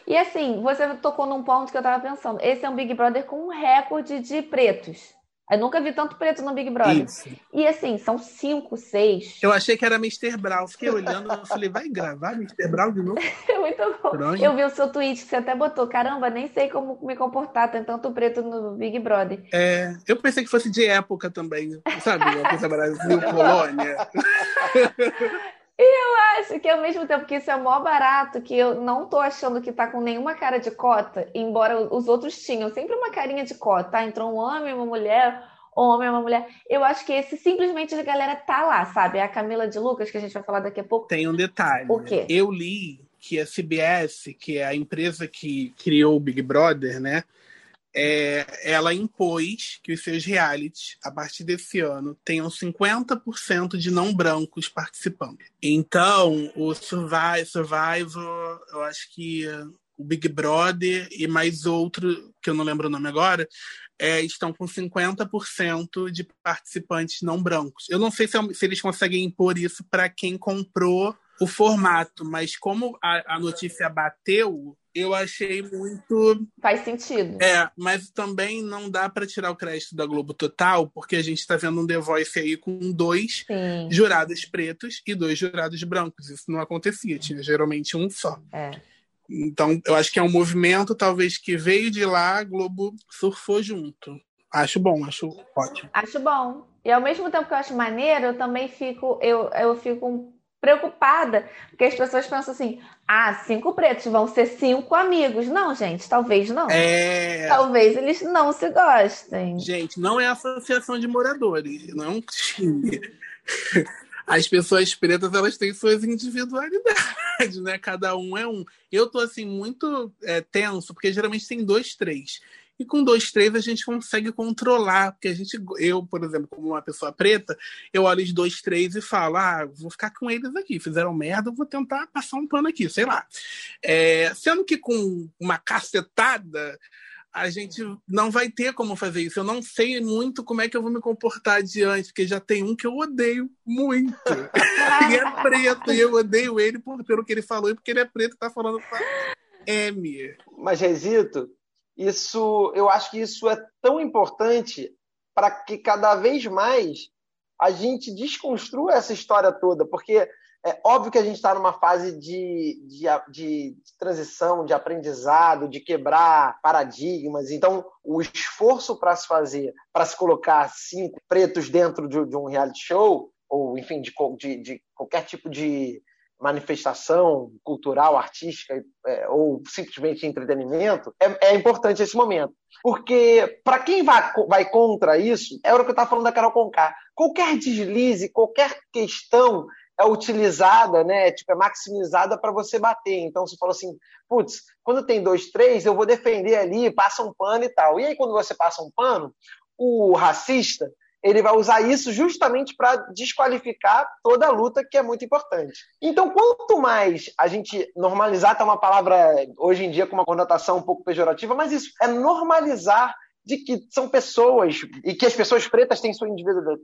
E assim, você tocou num ponto que eu tava pensando. Esse é um Big Brother com um recorde de pretos. Eu nunca vi tanto preto no Big Brother. Isso. E assim, são cinco, seis. Eu achei que era Mr. Brown. Fiquei olhando e falei, vai gravar Mr. Brown de novo? Muito bom. Eu vi o seu tweet que você até botou. Caramba, nem sei como me comportar. Tem tanto preto no Big Brother. É, eu pensei que fosse de época também. Sabe? Uma coisa Brasil, Polônia. E eu acho que ao mesmo tempo que isso é mó barato, que eu não tô achando que tá com nenhuma cara de cota, embora os outros tinham sempre uma carinha de cota, tá? Entrou um homem, uma mulher, um homem, uma mulher. Eu acho que esse simplesmente a galera tá lá, sabe? É a Camila de Lucas, que a gente vai falar daqui a pouco. Tem um detalhe. O quê? Eu li que a CBS, que é a empresa que criou o Big Brother, né? É, ela impôs que os seus realities, a partir desse ano, tenham 50% de não brancos participando. Então, o Survivor, eu acho que o Big Brother e mais outro, que eu não lembro o nome agora, é, estão com 50% de participantes não brancos. Eu não sei se, se eles conseguem impor isso para quem comprou o formato, mas como a, a notícia bateu, eu achei muito. Faz sentido. É, mas também não dá para tirar o crédito da Globo Total, porque a gente está vendo um The Voice aí com dois Sim. jurados pretos e dois jurados brancos. Isso não acontecia, tinha geralmente um só. É. Então, eu acho que é um movimento, talvez, que veio de lá, a Globo surfou junto. Acho bom, acho ótimo. Acho bom. E ao mesmo tempo que eu acho maneiro, eu também fico, eu, eu fico preocupada, porque as pessoas pensam assim: ah, cinco pretos vão ser cinco amigos. Não, gente, talvez não. É... Talvez eles não se gostem. Gente, não é associação de moradores, não é um time. As pessoas pretas, elas têm suas individualidades, né? Cada um é um. Eu tô, assim, muito é, tenso, porque geralmente tem dois, três. E com dois, três a gente consegue controlar, porque a gente, eu, por exemplo, como uma pessoa preta, eu olho os dois, três e falo, ah, vou ficar com eles aqui. Fizeram merda, vou tentar passar um pano aqui, sei lá. É, sendo que com uma cacetada, a gente não vai ter como fazer isso. Eu não sei muito como é que eu vou me comportar adiante, porque já tem um que eu odeio muito. e é preto, e eu odeio ele por, pelo que ele falou e porque ele é preto e tá falando pra M. Mas, Resito, isso, eu acho que isso é tão importante para que cada vez mais a gente desconstrua essa história toda, porque é óbvio que a gente está numa fase de, de, de, transição, de aprendizado, de quebrar paradigmas. Então, o esforço para se fazer, para se colocar cinco pretos dentro de, de um reality show, ou enfim, de, de, de qualquer tipo de, manifestação cultural, artística é, ou simplesmente entretenimento, é, é, importante esse momento. Porque, para quem vai, vai contra isso, é o que eu estava falando da Carol Conká. Qualquer deslize, qualquer questão é utilizada, né? Tipo, é maximizada para você bater. Então você fala assim, putz, quando tem dois, três, eu vou defender ali, passa um pano e tal. E aí, quando você passa um pano, o racista ele vai usar isso justamente para desqualificar toda a luta, que é muito importante. Então, quanto mais a gente normalizar, tá uma palavra hoje em dia com uma conotação um pouco pejorativa, mas isso é normalizar de que são pessoas e que as pessoas pretas têm sua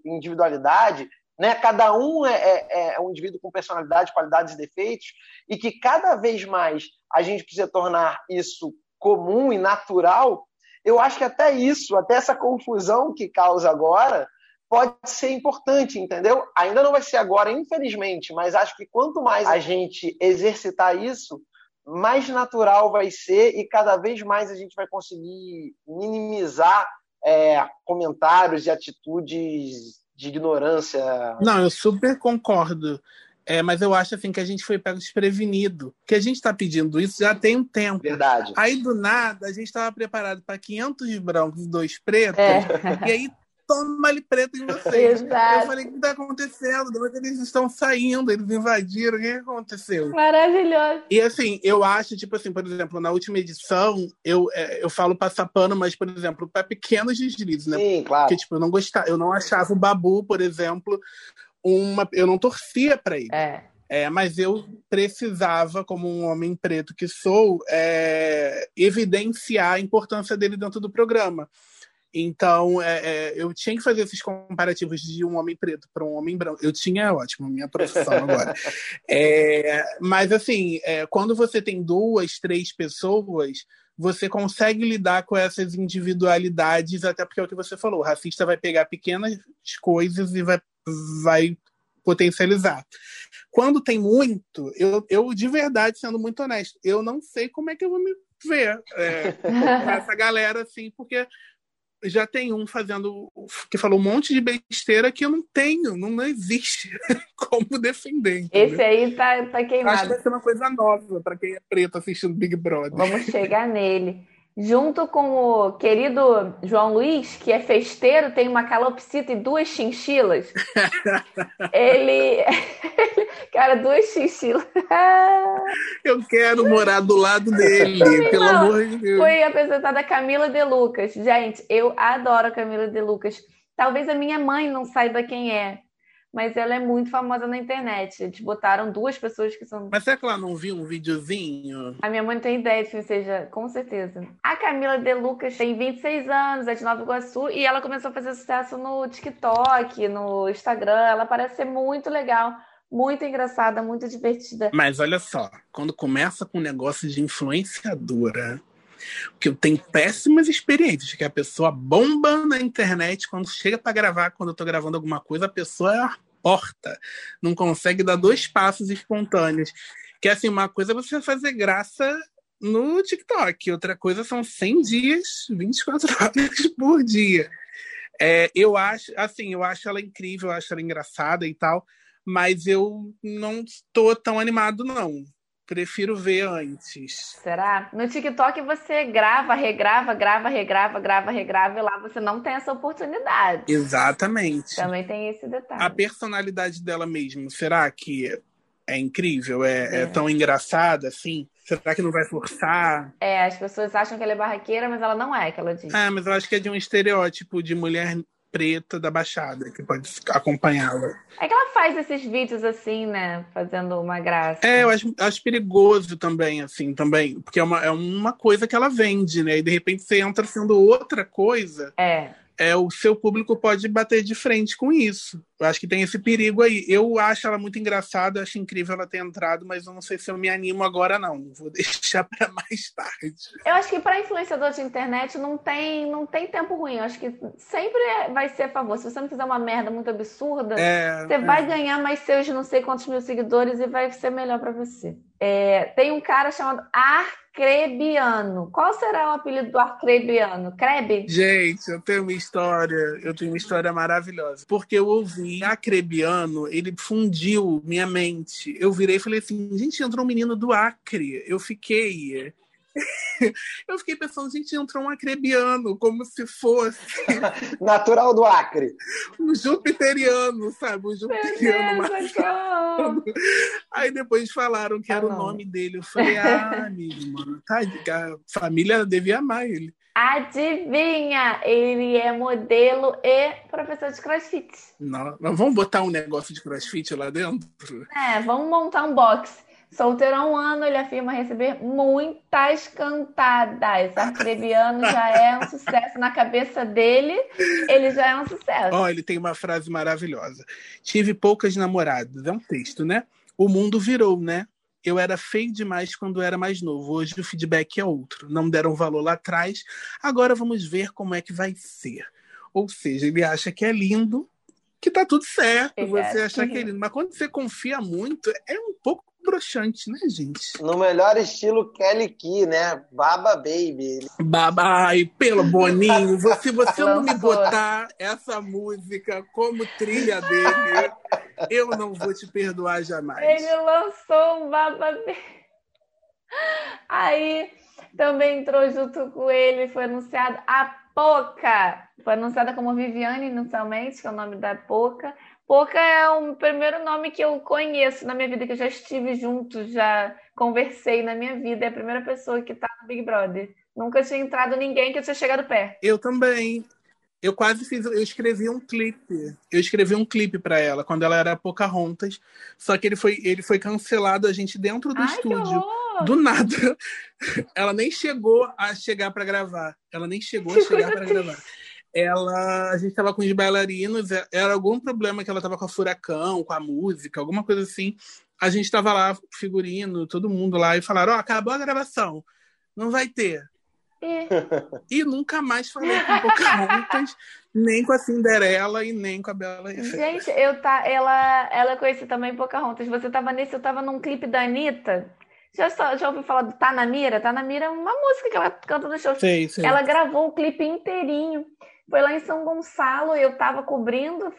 individualidade, né? Cada um é, é, é um indivíduo com personalidade, qualidades e defeitos, e que cada vez mais a gente precisa tornar isso comum e natural eu acho que até isso, até essa confusão que causa agora, pode ser importante, entendeu? Ainda não vai ser agora, infelizmente, mas acho que quanto mais a gente exercitar isso, mais natural vai ser e cada vez mais a gente vai conseguir minimizar é, comentários e atitudes de ignorância. Não, eu super concordo. É, mas eu acho assim que a gente foi pego desprevenido. Que a gente está pedindo isso já tem um tempo. Verdade. Aí do nada a gente estava preparado para 500 brancos e dois pretos. É. E aí toma ali preto em vocês. Exato. Eu falei, o que está acontecendo? De onde eles estão saindo? Eles invadiram, o que aconteceu? Maravilhoso. E assim, eu acho, tipo assim, por exemplo, na última edição, eu, é, eu falo passapano, mas, por exemplo, para pequenos deslizes, né? Sim, claro. Porque, tipo, eu não gostava, eu não achava o Babu, por exemplo, uma. Eu não torcia para ele. É. É, mas eu precisava, como um homem preto que sou, é, evidenciar a importância dele dentro do programa. Então, é, é, eu tinha que fazer esses comparativos de um homem preto para um homem branco. Eu tinha, ótimo, minha profissão agora. É, mas, assim, é, quando você tem duas, três pessoas, você consegue lidar com essas individualidades, até porque é o que você falou, o racista vai pegar pequenas coisas e vai, vai potencializar. Quando tem muito, eu, eu, de verdade, sendo muito honesto, eu não sei como é que eu vou me ver é, com essa galera, assim, porque já tem um fazendo que falou um monte de besteira que eu não tenho, não, não existe como defender. Entendeu? Esse aí tá, tá queimado. Acho que vai ser uma coisa nova para quem é preto assistindo Big Brother. Vamos chegar nele junto com o querido João Luiz, que é festeiro, tem uma calopsita e duas chinchilas. ele. Cara, duas chinchilas. Eu quero morar do lado dele, pelo não. amor de Deus. Foi apresentada a Camila De Lucas. Gente, eu adoro a Camila De Lucas. Talvez a minha mãe não saiba quem é mas ela é muito famosa na internet. Eles botaram duas pessoas que são. Mas será que ela não viu um videozinho? A minha mãe não tem ideia de quem seja, com certeza. A Camila De Lucas tem 26 anos, é de Nova Iguaçu, e ela começou a fazer sucesso no TikTok, no Instagram. Ela parece ser muito legal. Muito engraçada, muito divertida. Mas olha só, quando começa com um negócio de influenciadora, porque eu tenho péssimas experiências, que a pessoa bomba na internet quando chega para gravar, quando eu tô gravando alguma coisa, a pessoa é uma porta, não consegue dar dois passos espontâneos. Que assim, uma coisa é você fazer graça no TikTok, outra coisa são 100 dias, 24 horas por dia. É, eu acho, assim, eu acho ela incrível, eu acho ela engraçada e tal, mas eu não estou tão animado, não. Prefiro ver antes. Será? No TikTok você grava, regrava, grava, regrava, grava, regrava, e lá você não tem essa oportunidade. Exatamente. Também tem esse detalhe. A personalidade dela mesmo, será que é incrível? É, é. é tão engraçada assim? Será que não vai forçar? É, as pessoas acham que ela é barraqueira, mas ela não é, que ela diz. É, mas eu acho que é de um estereótipo de mulher preta da Baixada, que pode acompanhá-la. É que ela faz esses vídeos assim, né? Fazendo uma graça. É, eu acho, acho perigoso também, assim, também. Porque é uma, é uma coisa que ela vende, né? E de repente você entra sendo outra coisa. É é, o seu público pode bater de frente com isso. Eu acho que tem esse perigo aí. Eu acho ela muito engraçada, acho incrível ela ter entrado, mas eu não sei se eu me animo agora, não. Vou deixar para mais tarde. Eu acho que para influenciador de internet não tem, não tem tempo ruim. Eu acho que sempre vai ser a favor. Se você não fizer uma merda muito absurda, é, você é. vai ganhar mais seus não sei quantos mil seguidores e vai ser melhor para você. É, tem um cara chamado Arcrebiano. Qual será o apelido do Arcrebiano? Crebe? Gente, eu tenho uma história, eu tenho uma história maravilhosa. Porque eu ouvi Acrebiano, ele fundiu minha mente. Eu virei e falei assim, gente, entrou um menino do Acre. Eu fiquei eu fiquei pensando, gente, entrou um acrebiano, como se fosse. Natural do Acre. Um jupiteriano, sabe? Um jupiteriano. Aí depois falaram que era o nome dele. Eu falei, ah, amigo, mano, tá, a família devia amar ele. Adivinha? Ele é modelo e professor de crossfit. Não, vamos botar um negócio de crossfit lá dentro? É, vamos montar um box. Solteiro há um ano, ele afirma receber muitas cantadas. Arcrebiano já é um sucesso na cabeça dele, ele já é um sucesso. Ó, oh, ele tem uma frase maravilhosa. Tive poucas namoradas. É um texto, né? O mundo virou, né? Eu era feio demais quando era mais novo. Hoje o feedback é outro. Não deram valor lá atrás. Agora vamos ver como é que vai ser. Ou seja, ele acha que é lindo, que tá tudo certo, eu você achar que... que é Mas quando você confia muito, é um pouco broxante, né, gente? No melhor estilo Kelly Key, né? Baba Baby. Baba, ai, pelo Boninho, se você não me botar essa música como trilha dele, eu não vou te perdoar jamais. Ele lançou um Baba Baby. Aí também entrou junto com ele, foi anunciado a Poca. Foi anunciada como Viviane inicialmente, que é o nome da Poca. Poca é o primeiro nome que eu conheço na minha vida, que eu já estive junto, já conversei na minha vida. É a primeira pessoa que tá no Big Brother. Nunca tinha entrado ninguém que eu tinha chegado perto. Eu também. Eu quase fiz, eu escrevi um clipe. Eu escrevi um clipe para ela quando ela era Pocahontas, só que ele foi ele foi cancelado a gente dentro do Ai, estúdio. Do nada. Ela nem chegou a chegar para gravar. Ela nem chegou a chegar para gravar ela a gente estava com os bailarinos, é, era algum problema que ela estava com a furacão, com a música, alguma coisa assim. A gente estava lá, figurino, todo mundo lá, e falaram: Ó, oh, acabou a gravação, não vai ter. É. E nunca mais falei com Pocahontas, nem com a Cinderela e nem com a Bela Gente, eu tá, ela, ela conheci também Pocahontas. Você tava nesse, eu tava num clipe da Anitta. Já, já ouviu falar do Tá na Mira? Tá na Mira é uma música que ela canta no show. Sei, sei. Ela gravou o clipe inteirinho. Foi lá em São Gonçalo, eu estava cobrindo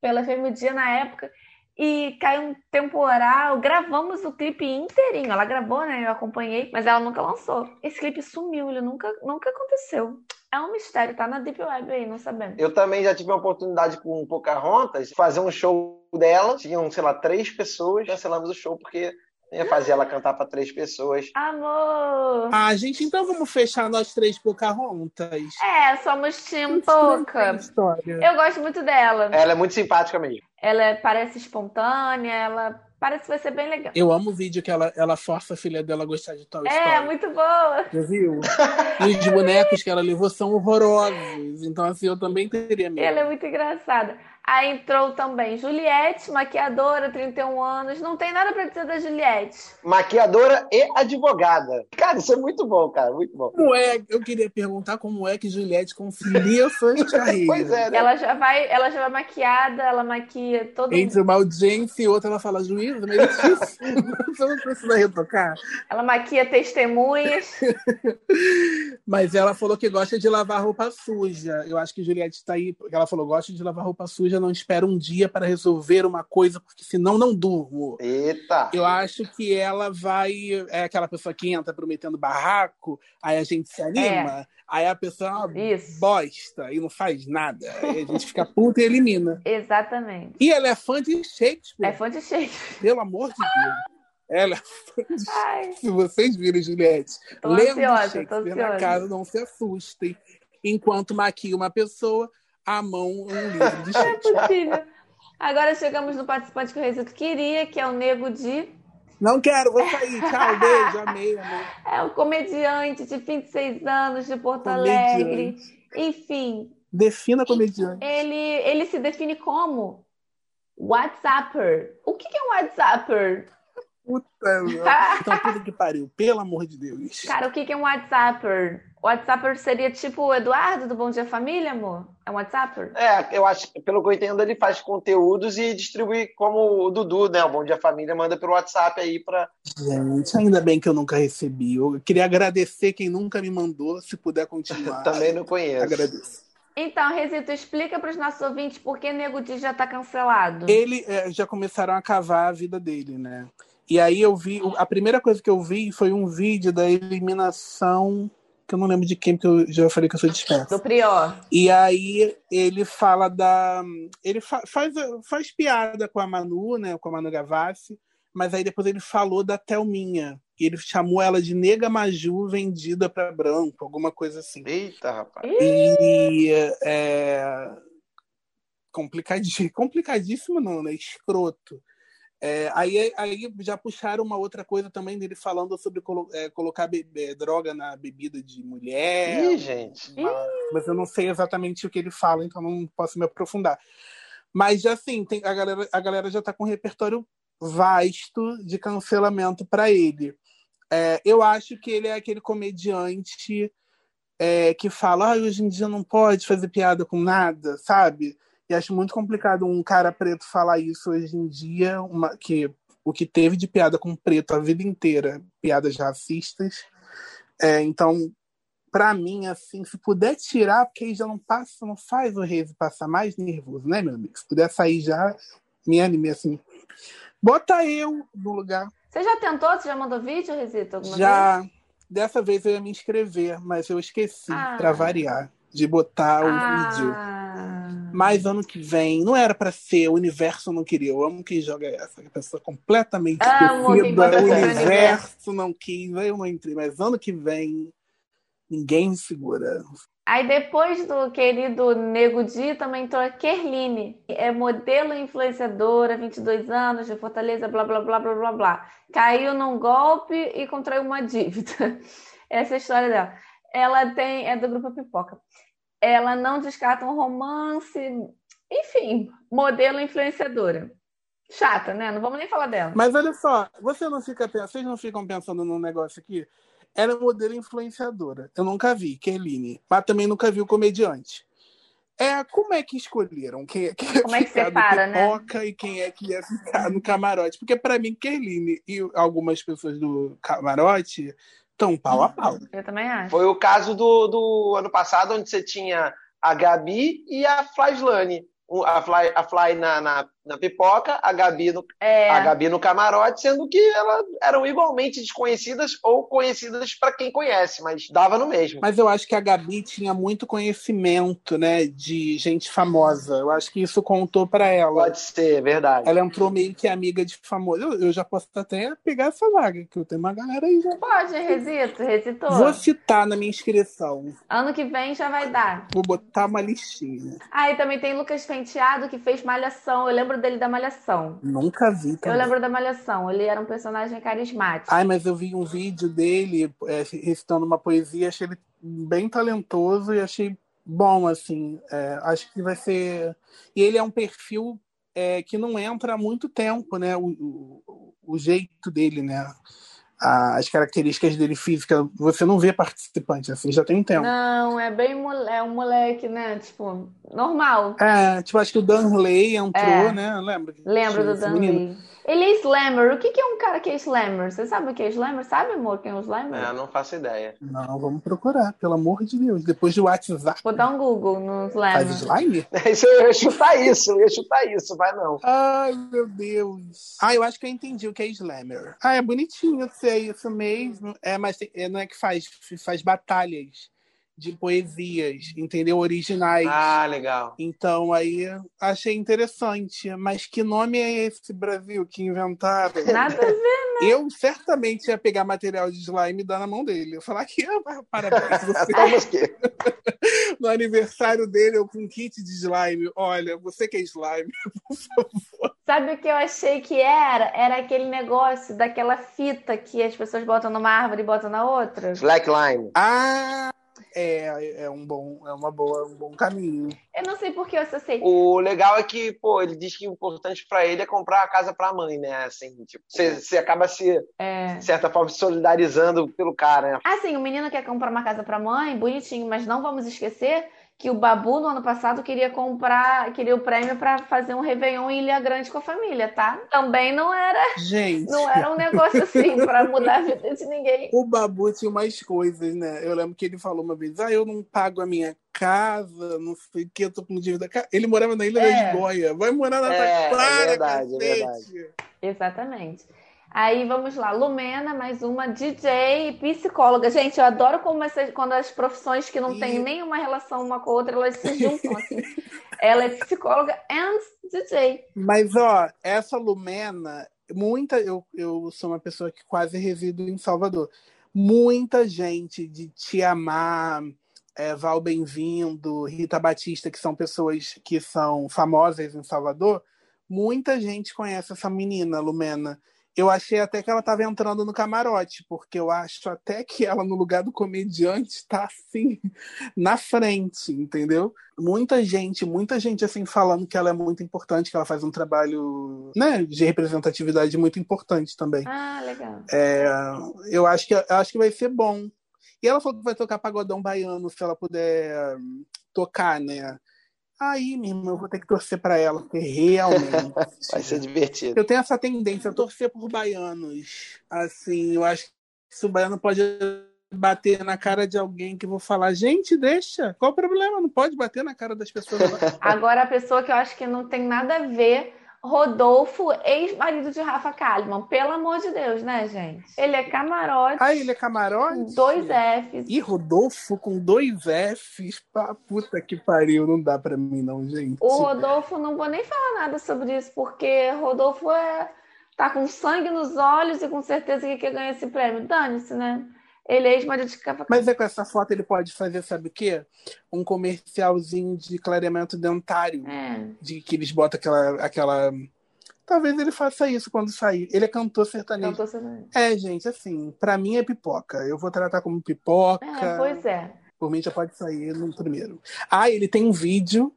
pela FM Dia na época, e caiu um temporal, gravamos o clipe inteirinho. Ela gravou, né? Eu acompanhei, mas ela nunca lançou. Esse clipe sumiu, ele nunca, nunca aconteceu. É um mistério, tá na Deep Web aí, não sabemos. Eu também já tive a oportunidade com Pocahontas de fazer um show dela. Tinham, sei lá, três pessoas. Cancelamos o show porque ia fazer ela cantar para três pessoas. Amor! Ah, gente, então vamos fechar nós três Pocahontas. É, somos Team Poca. Eu gosto muito dela. Ela é muito simpática mesmo. Ela é, parece espontânea, ela parece que vai ser bem legal. Eu amo o vídeo que ela, ela força a filha dela a gostar de Toy Story. É, muito boa. Já viu? e os bonecos que ela levou são horrorosos. Então, assim, eu também teria medo. Ela é muito engraçada. Aí entrou também Juliette, maquiadora, 31 anos. Não tem nada para dizer da Juliette. Maquiadora e advogada. Cara, isso é muito bom, cara, muito bom. Como é? Eu queria perguntar como é que Juliette concilia suas carreiras. pois é, né? Ela já vai, ela já vai maquiada, ela maquia todo Entre uma audiência e outra, ela fala juízo, mas Você não precisa retocar. Ela maquia testemunhas. mas ela falou que gosta de lavar roupa suja. Eu acho que Juliette está aí, ela falou, gosta de lavar roupa suja não espero um dia para resolver uma coisa, porque senão não durmo. Eita! Eu acho que ela vai. É aquela pessoa que entra prometendo barraco, aí a gente se anima, é. aí a pessoa é uma Isso. bosta e não faz nada. Aí a gente fica puta e elimina. Exatamente. E ela é fã de Shakespeare. É fã de Shakespeare. Pelo amor de Deus. Ela é fã de Ai. Se vocês virem, Juliette, lendo Shakespeare na casa, não se assustem. Enquanto maquia uma pessoa, à mão um livro de Shakespeare. É possível. Agora chegamos no participante que o Reisito queria, que é o Nego de. Não quero, vou sair. Tchau, beijo, amei, amei. É o comediante de 26 anos de Porto comediante. Alegre. Enfim. Defina comediante. Ele, ele se define como WhatsApper. O que é um WhatsApper? Puta, então tudo que pariu, pelo amor de Deus. Cara, o que é um WhatsApper? O WhatsApper seria tipo o Eduardo do Bom Dia Família, amor? É um WhatsApper? É, eu acho que, pelo que eu entendo, ele faz conteúdos e distribui como o Dudu, né? O Bom Dia Família manda pelo WhatsApp aí pra. Gente, ainda bem que eu nunca recebi. Eu queria agradecer quem nunca me mandou, se puder continuar. Também não conheço. Agradeço. Então, Resito, explica para os nossos ouvintes por que Nego Di já está cancelado. Ele é, já começaram a cavar a vida dele, né? E aí eu vi, a primeira coisa que eu vi foi um vídeo da eliminação, que eu não lembro de quem, porque eu já falei que eu sou disperso. Do Prior. E aí ele fala da. Ele fa faz, faz piada com a Manu, né? Com a Manu Gavassi, mas aí depois ele falou da Thelminha. E ele chamou ela de nega Maju vendida para branco, alguma coisa assim. Eita, rapaz. E é, complicadíssimo, complicadíssimo não, né? Escroto. É, aí, aí já puxaram uma outra coisa também dele falando sobre colo é, colocar bebê, droga na bebida de mulher. Ih, gente. Uma, mas eu não sei exatamente o que ele fala, então não posso me aprofundar. Mas já assim, tem, a, galera, a galera já está com um repertório vasto de cancelamento para ele. É, eu acho que ele é aquele comediante é, que fala, ah, hoje em dia não pode fazer piada com nada, sabe? E acho muito complicado um cara preto falar isso hoje em dia, uma, que o que teve de piada com preto a vida inteira, piadas racistas. É, então, para mim, assim, se puder tirar, porque aí já não passa, não faz o Reze passar mais nervoso, né, meu amigo? Se puder sair já, me anime assim. Bota eu no lugar. Você já tentou? Você já mandou vídeo, Rezito? já. Vez? Dessa vez eu ia me inscrever, mas eu esqueci, ah. para variar, de botar o ah. vídeo. Mas ano que vem, não era para ser, o universo não queria. Eu amo quem joga essa. A pessoa completamente amo, o universo não quis, eu não entrei. Mas ano que vem, ninguém me segura. Aí depois do querido Nego Di, também entrou a Kerline. É modelo influenciadora, 22 anos, de Fortaleza, blá, blá, blá, blá, blá, blá. Caiu num golpe e contraiu uma dívida. Essa é a história dela. Ela tem... É do Grupo Pipoca. Ela não descarta um romance... Enfim, modelo influenciadora. Chata, né? Não vamos nem falar dela. Mas olha só, você não fica, vocês não ficam pensando num negócio aqui? era modelo influenciadora. Eu nunca vi Keline, mas também nunca vi o comediante. É, como é que escolheram quem é que ia como ficar é que separa, né? né? e quem é que ia ficar no camarote? Porque para mim, Kerline e algumas pessoas do camarote estão pau a pau. Eu também acho. Foi o caso do, do ano passado, onde você tinha a Gabi e a Flaslane. A Fly, a Fly na, na na pipoca, a Gabi, no, é. a Gabi no camarote, sendo que elas eram igualmente desconhecidas ou conhecidas para quem conhece, mas dava no mesmo. Mas eu acho que a Gabi tinha muito conhecimento, né, de gente famosa. Eu acho que isso contou para ela. Pode ser, é verdade. Ela entrou meio que amiga de famoso. Eu, eu, já posso até pegar essa vaga, que eu tenho uma galera aí já. Pode, Resito, Resitou. Vou citar na minha inscrição. Ano que vem já vai dar. Vou botar uma listinha. Ah, e também tem Lucas Penteado, que fez Malhação. Eu lembro dele da Malhação. Nunca vi também. Eu lembro da Malhação. Ele era um personagem carismático. Ai, mas eu vi um vídeo dele é, recitando uma poesia, achei ele bem talentoso e achei bom, assim. É, acho que vai ser. E ele é um perfil é, que não entra há muito tempo, né? O, o, o jeito dele, né? As características dele física, você não vê participante, assim, já tem um tempo. Não, é bem é um moleque, né? Tipo, normal. É, tipo, acho que o Dan Lay entrou, é. né? Lembra? Lembro do Dan Lay. Ele é slammer. O que, que é um cara que é slammer? Você sabe o que é slammer? Sabe, amor, quem é um slammer? É, não faço ideia. Não, vamos procurar, pelo amor de Deus. Depois do WhatsApp. Vou dar um Google no slammer. Faz slime? eu ia chutar isso, eu ia chutar isso, vai não. Ai, meu Deus. Ah, eu acho que eu entendi o que é slammer. Ah, é bonitinho, eu sei, isso mesmo. É, mas é, não é que faz, faz batalhas de poesias, entendeu? Originais. Ah, legal. Então aí achei interessante. Mas que nome é esse Brasil que inventaram? Nada a ver, né? Eu certamente ia pegar material de slime e dar na mão dele. Eu falar que ah, parabéns. Você. no aniversário dele, eu com um kit de slime. Olha, você que é slime, por favor. Sabe o que eu achei que era? Era aquele negócio daquela fita que as pessoas botam numa árvore e botam na outra. Slackline. Ah! É, é um bom, é uma boa, um bom caminho. Eu não sei por que eu associei. O legal é que, pô, ele diz que o importante para ele é comprar a casa para a mãe, né? Assim, tipo, você, você acaba se, é. de certa forma, se solidarizando pelo cara, né? Assim, o menino quer comprar uma casa para mãe, bonitinho, mas não vamos esquecer que o Babu, no ano passado, queria comprar, queria o prêmio para fazer um Réveillon em Ilha Grande com a família, tá? Também não era. Gente. Não era um negócio assim para mudar a vida de ninguém. O Babu tinha mais coisas, né? Eu lembro que ele falou uma vez: ah, eu não pago a minha casa, não sei o que, eu tô com dívida. Ele morava na Ilha é. das Goias. Vai morar na é, Taquara, é verdade, é verdade. Exatamente. Aí vamos lá, Lumena, mais uma DJ e psicóloga. Gente, eu adoro como essas, quando as profissões que não e... têm nenhuma relação uma com a outra, elas se juntam assim. Ela é psicóloga e DJ. Mas ó, essa Lumena, muita eu, eu sou uma pessoa que quase resido em Salvador. Muita gente de Te Amar, é, Val Bem-vindo, Rita Batista, que são pessoas que são famosas em Salvador, muita gente conhece essa menina, Lumena eu achei até que ela estava entrando no camarote, porque eu acho até que ela, no lugar do comediante, está assim, na frente, entendeu? Muita gente, muita gente assim falando que ela é muito importante, que ela faz um trabalho né, de representatividade muito importante também. Ah, legal. É, eu acho que, eu acho que vai ser bom. E ela falou que vai tocar pagodão baiano se ela puder tocar, né? Aí, minha irmã, eu vou ter que torcer para ela, porque realmente. Vai ser divertido. Eu tenho essa tendência a torcer por baianos. Assim, eu acho que se o baiano pode bater na cara de alguém que eu vou falar, gente, deixa. Qual o problema? Não pode bater na cara das pessoas. Agora, a pessoa que eu acho que não tem nada a ver Rodolfo, ex-marido de Rafa Kalimann. Pelo amor de Deus, né, gente? Ele é camarote. Ah, ele é camarote? Com dois Fs. E Rodolfo com dois Fs. Pá, puta que pariu, não dá pra mim, não, gente. O Rodolfo, não vou nem falar nada sobre isso, porque Rodolfo é... tá com sangue nos olhos e com certeza que quer ganhar esse prêmio. Dane-se, né? Ele é ex-marido de capa. Mas é com essa foto ele pode fazer, sabe o quê? Um comercialzinho de clareamento dentário. É. De que eles botam aquela, aquela. Talvez ele faça isso quando sair. Ele é cantor sertanejo. Cantor sertanejo. É, gente, assim, pra mim é pipoca. Eu vou tratar como pipoca. É, pois é. Por mim já pode sair no primeiro. Ah, ele tem um vídeo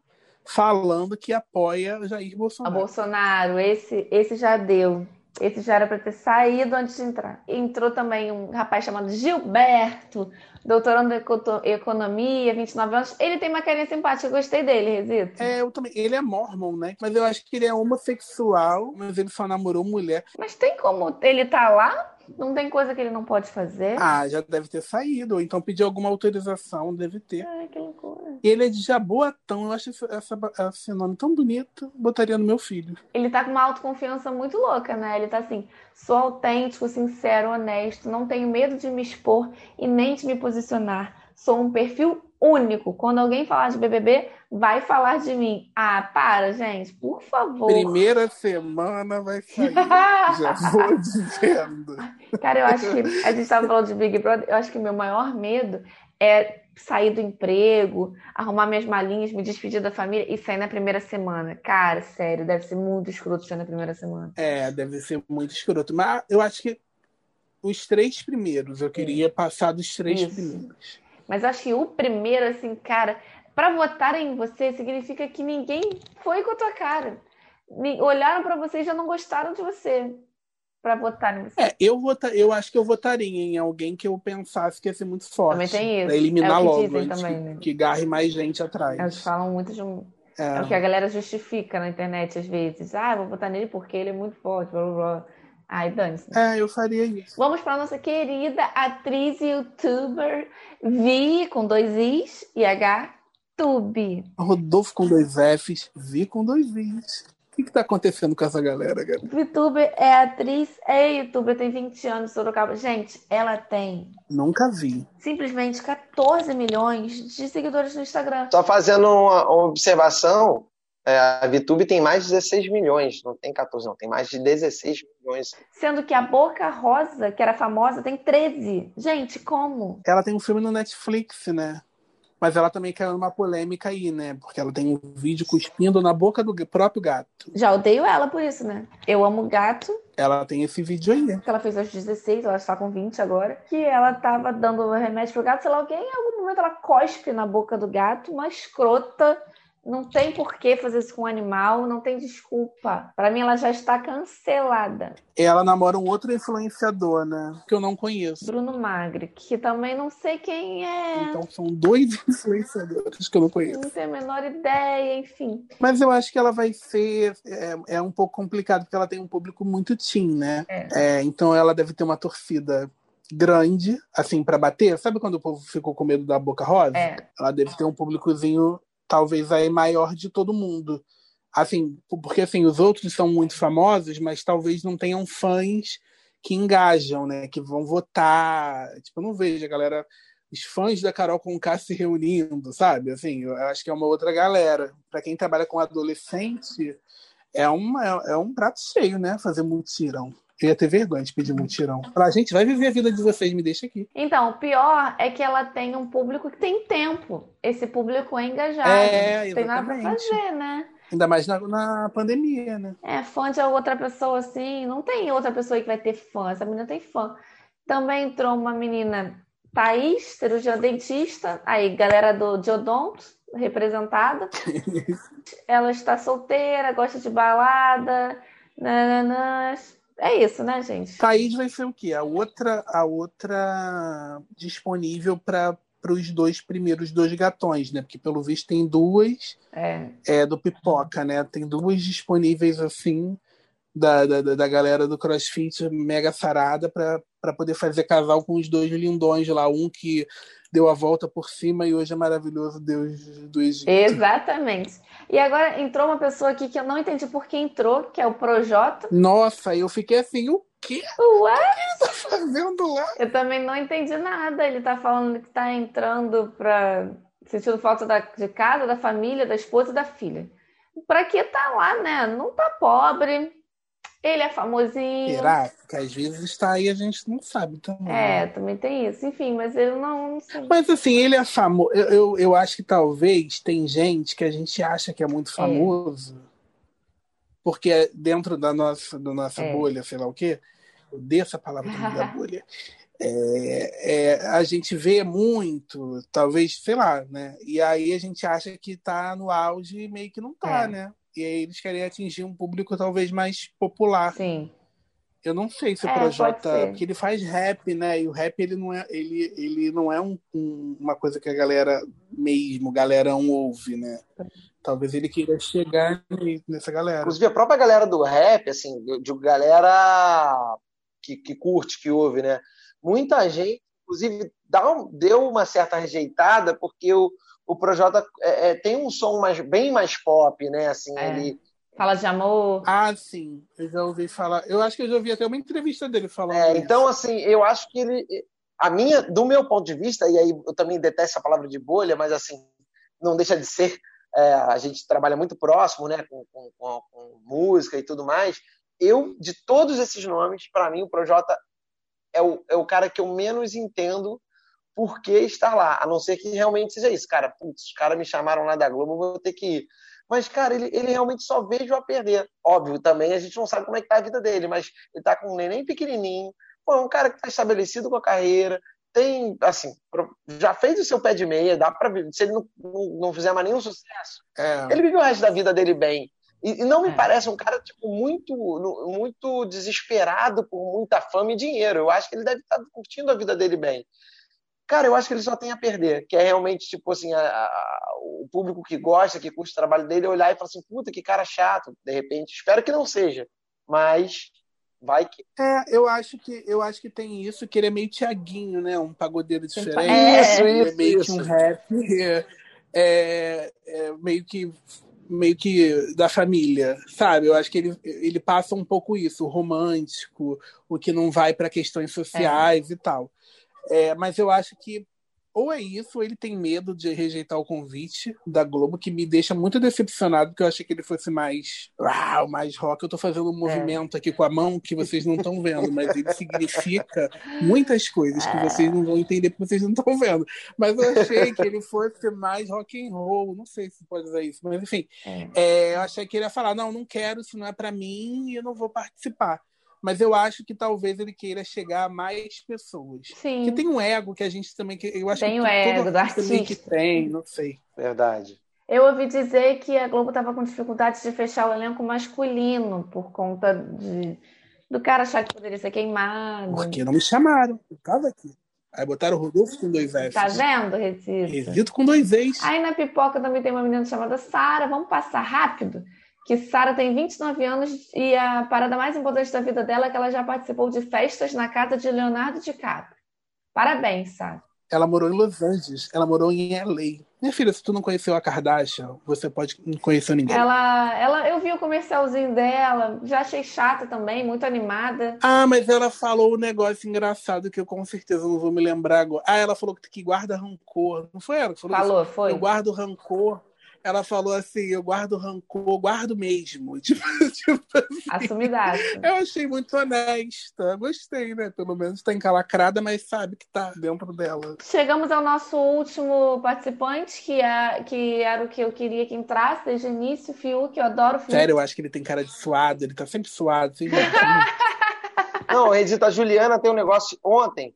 falando que apoia Jair Bolsonaro. A Bolsonaro, esse, esse já deu. Esse já era para ter saído antes de entrar. Entrou também um rapaz chamado Gilberto, doutorando em economia, 29 anos. Ele tem uma carinha simpática, eu gostei dele, Resito. É, eu também. Ele é mormon, né? Mas eu acho que ele é homossexual, mas ele só namorou mulher. Mas tem como ele tá lá? Não tem coisa que ele não pode fazer? Ah, já deve ter saído. Ou então pedir alguma autorização, deve ter. Ai, que loucura. Ele é de Jaboatão. Eu acho esse, essa, esse nome tão bonito. Botaria no meu filho. Ele tá com uma autoconfiança muito louca, né? Ele tá assim, sou autêntico, sincero, honesto, não tenho medo de me expor e nem de me posicionar. Sou um perfil único. Quando alguém falar de BBB, vai falar de mim. Ah, para, gente, por favor. Primeira semana vai sair. Já vou dizendo. Cara, eu acho que a gente estava falando de Big Brother, eu acho que meu maior medo é sair do emprego, arrumar minhas malinhas, me despedir da família e sair na primeira semana. Cara, sério, deve ser muito escroto sair na primeira semana. É, deve ser muito escroto. Mas eu acho que os três primeiros, eu queria passar dos três Isso. primeiros. Mas acho que o primeiro, assim, cara, para votar em você significa que ninguém foi com a tua cara. Olharam para você e já não gostaram de você para votar em você. É, eu, vota, eu acho que eu votaria em alguém que eu pensasse que ia ser muito forte. Também tem isso. Pra eliminar é que logo, dizem também, que, né? que garre mais gente atrás. Eles falam muito de um. É. É o que a galera justifica na internet às vezes. Ah, vou votar nele porque ele é muito forte, blá blá blá. Ai, dane-se. É, eu faria isso. Vamos para nossa querida atriz e youtuber Vi com dois Is e H Tube. Rodolfo com dois Fs, Vi com dois Is. O que, que tá acontecendo com essa galera, cara? VTuber é atriz, é youtuber, tem 20 anos Sorocaba. Gente, ela tem Nunca vi. simplesmente 14 milhões de seguidores no Instagram. Só fazendo uma, uma observação, é, a VTube tem mais de 16 milhões, não tem 14, não, tem mais de 16 milhões. Sendo que a Boca Rosa, que era famosa, tem 13. Gente, como? Ela tem um filme no Netflix, né? Mas ela também caiu numa polêmica aí, né? Porque ela tem um vídeo cuspindo na boca do próprio gato. Já odeio ela por isso, né? Eu amo gato, Ela tem esse vídeo aí. que ela fez aos 16, ela está com 20 agora, que ela tava dando remédio pro gato, sei lá, alguém em algum momento ela cospe na boca do gato, uma escrota, não tem por que fazer isso com um animal, não tem desculpa. Pra mim ela já está cancelada. Ela namora um outro influenciador, né? Que eu não conheço. Bruno Magri, que também não sei quem é, Então são dois influenciadores que eu não conheço. não tenho a menor ideia, enfim. Mas eu acho que ela vai ser. É, é um pouco complicado, porque ela tem um público muito teen, né? É, então ela deve ter uma torcida grande, assim, pra bater. Sabe quando o povo ficou com medo da boca rosa? É. Ela deve ter um públicozinho, talvez aí maior de todo mundo. Assim, porque assim, os outros são muito famosos, mas talvez não tenham fãs que engajam, né? Que vão votar. Tipo, eu não vejo a galera, os fãs da Carol Conká se reunindo, sabe? Assim, eu acho que é uma outra galera. Para quem trabalha com adolescente, é, uma, é um prato cheio, né? Fazer mutirão. Eu ia ter vergonha de pedir mutirão. Falar, gente, vai viver a vida de vocês, me deixa aqui. Então, o pior é que ela tem um público que tem tempo. Esse público é engajado. É, tem nada pra fazer, né? Ainda mais na, na pandemia, né? É, fã de outra pessoa assim, não tem outra pessoa que vai ter fã. Essa menina tem fã. Também entrou uma menina, Thaís, cirurgiã dentista. Aí, galera do Diodonto, representada. Ela está solteira, gosta de balada. Nananãs. É isso, né, gente? Thaís vai ser o quê? A outra, a outra disponível para para os dois primeiros dois gatões, né? Porque pelo visto tem duas É. é, do Pipoca, né? Tem duas disponíveis assim da, da, da galera do CrossFit mega sarada para poder fazer casal com os dois lindões lá. Um que deu a volta por cima e hoje é maravilhoso Deus do Egito. Exatamente. E agora entrou uma pessoa aqui que eu não entendi por que entrou, que é o Projota. Nossa, eu fiquei assim, o que Ué? tá fazendo lá? Eu também não entendi nada. Ele tá falando que tá entrando pra. sentindo falta da, de casa, da família, da esposa e da filha. Pra que tá lá, né? Não tá pobre. Ele é famosinho. Será? Porque às vezes está aí a gente não sabe também. É, também tem isso. Enfim, mas ele não, não. Mas assim, ele é famoso. Eu, eu, eu acho que talvez tem gente que a gente acha que é muito famoso, porque é dentro da nossa, da nossa É. bolha, sei lá o quê, eu odeio essa palavra da bolha. É, é, a gente vê muito, talvez, sei lá, né? E aí a gente acha que tá no auge e meio que não tá, É. né? E aí eles querem atingir um público talvez mais popular. Sim. Eu não sei se o É, Projota, porque ele faz rap, né? E o rap ele não é, ele, ele não é um, um- uma coisa que a galera mesmo, galerão ouve, né? Talvez ele queira chegar ne- nessa galera. Inclusive, a própria galera do rap, assim, de de galera que, que curte, que ouve, né? Muita gente, inclusive, dá um- deu uma certa rejeitada porque o, o Projota é, é, tem um som mais, bem mais pop, né? Assim, É. ele, Fala de amor. Ah, sim, eu já ouvi falar. Eu acho que eu já ouvi até uma entrevista dele falando É, isso. então, assim, eu acho que ele. A minha, do meu ponto de vista, e aí eu também detesto a palavra de bolha, mas assim, não deixa de ser. é, a gente trabalha muito próximo, né, com, com- com- com música e tudo mais. Eu, de todos esses nomes, para mim, o Projota é o, é o cara que eu menos entendo por que estar lá, a não ser que realmente seja isso. Cara, putz, os caras me chamaram lá da Globo, vou ter que ir. Mas, cara, ele, ele realmente só vejo a perder. Óbvio, também a gente não sabe como é que tá a vida dele, mas ele tá com um neném pequenininho, pô, é um cara que tá estabelecido com a carreira, tem, assim, já fez o seu pé de meia, dá pra ver, se ele não, não, não fizer mais nenhum sucesso, É. ele viveu o resto da vida dele bem. E, e não me É. parece um cara, tipo, muito, muito desesperado por muita fama e dinheiro. Eu acho que ele deve estar curtindo a vida dele bem. Cara, eu acho que ele só tem a perder, que é realmente, tipo assim, a- a- o público que gosta, que curte o trabalho dele, olhar e falar assim, puta, que cara chato, de repente. Espero que não seja, mas vai que. É, eu acho que eu acho que tem isso, que ele é meio Tiaguinho, né? Um pagodeiro diferente. Isso, ele é isso, meio que isso. um rap. É, é, é meio que meio que da família, sabe? Eu acho que ele, ele passa um pouco isso, o romântico, o que não vai para questões sociais e tal. É, mas eu acho que ou é isso, ou ele tem medo de rejeitar o convite da Globo, que me deixa muito decepcionado, porque eu achei que ele fosse mais, uau, mais rock. Eu tô fazendo um movimento aqui com a mão que vocês não estão vendo, mas ele significa muitas coisas que vocês não vão entender porque vocês não estão vendo. Mas eu achei que ele fosse mais rock and roll, não sei se pode dizer isso, mas enfim, É. é, eu achei que ele ia falar, não, não quero, isso não é para mim e eu não vou participar. Mas eu acho que talvez ele queira chegar a mais pessoas. Sim. Que tem um ego que a gente também. que Eu acho Tem que o ego do artista que tem, não sei. Verdade. Eu ouvi dizer que a Globo estava com dificuldade de fechar o elenco masculino por conta de, do cara achar que poderia ser queimado. Porque não me chamaram. Eu tava aqui. Aí botaram o Rodolfo com dois Fs. Tá vendo, Recita? Resito com dois ex. Aí na pipoca também tem uma menina chamada Sara. Vamos passar rápido? Que Sara tem 29 anos e a parada mais importante da vida dela é que ela já participou de festas na casa de Leonardo DiCaprio. Parabéns, Sara. Ela morou em Los Angeles. Ela morou em LA. Minha filha, se tu não conheceu a Kardashian, você pode não conhecer ninguém. Ela, ela, eu vi o comercialzinho dela, já achei chata também, muito animada. Ah, mas ela falou um negócio engraçado que eu com certeza não vou me lembrar agora. Ah, ela falou que guarda rancor. Não foi ela que falou isso? Falou, foi? Eu guardo rancor. Ela falou assim, eu guardo rancor, guardo mesmo. Tipo, tipo assim, Assumidaço. eu achei muito honesta. Gostei, né? Pelo menos tá encalacrada, mas sabe que tá dentro dela. Chegamos ao nosso último participante, que, é, que era o que eu queria que entrasse desde o início, Fiuk, eu adoro o Fiuk. Sério, eu acho que ele tem cara de suado, ele tá sempre suado. Não, Redita, a Juliana tem um negócio ontem.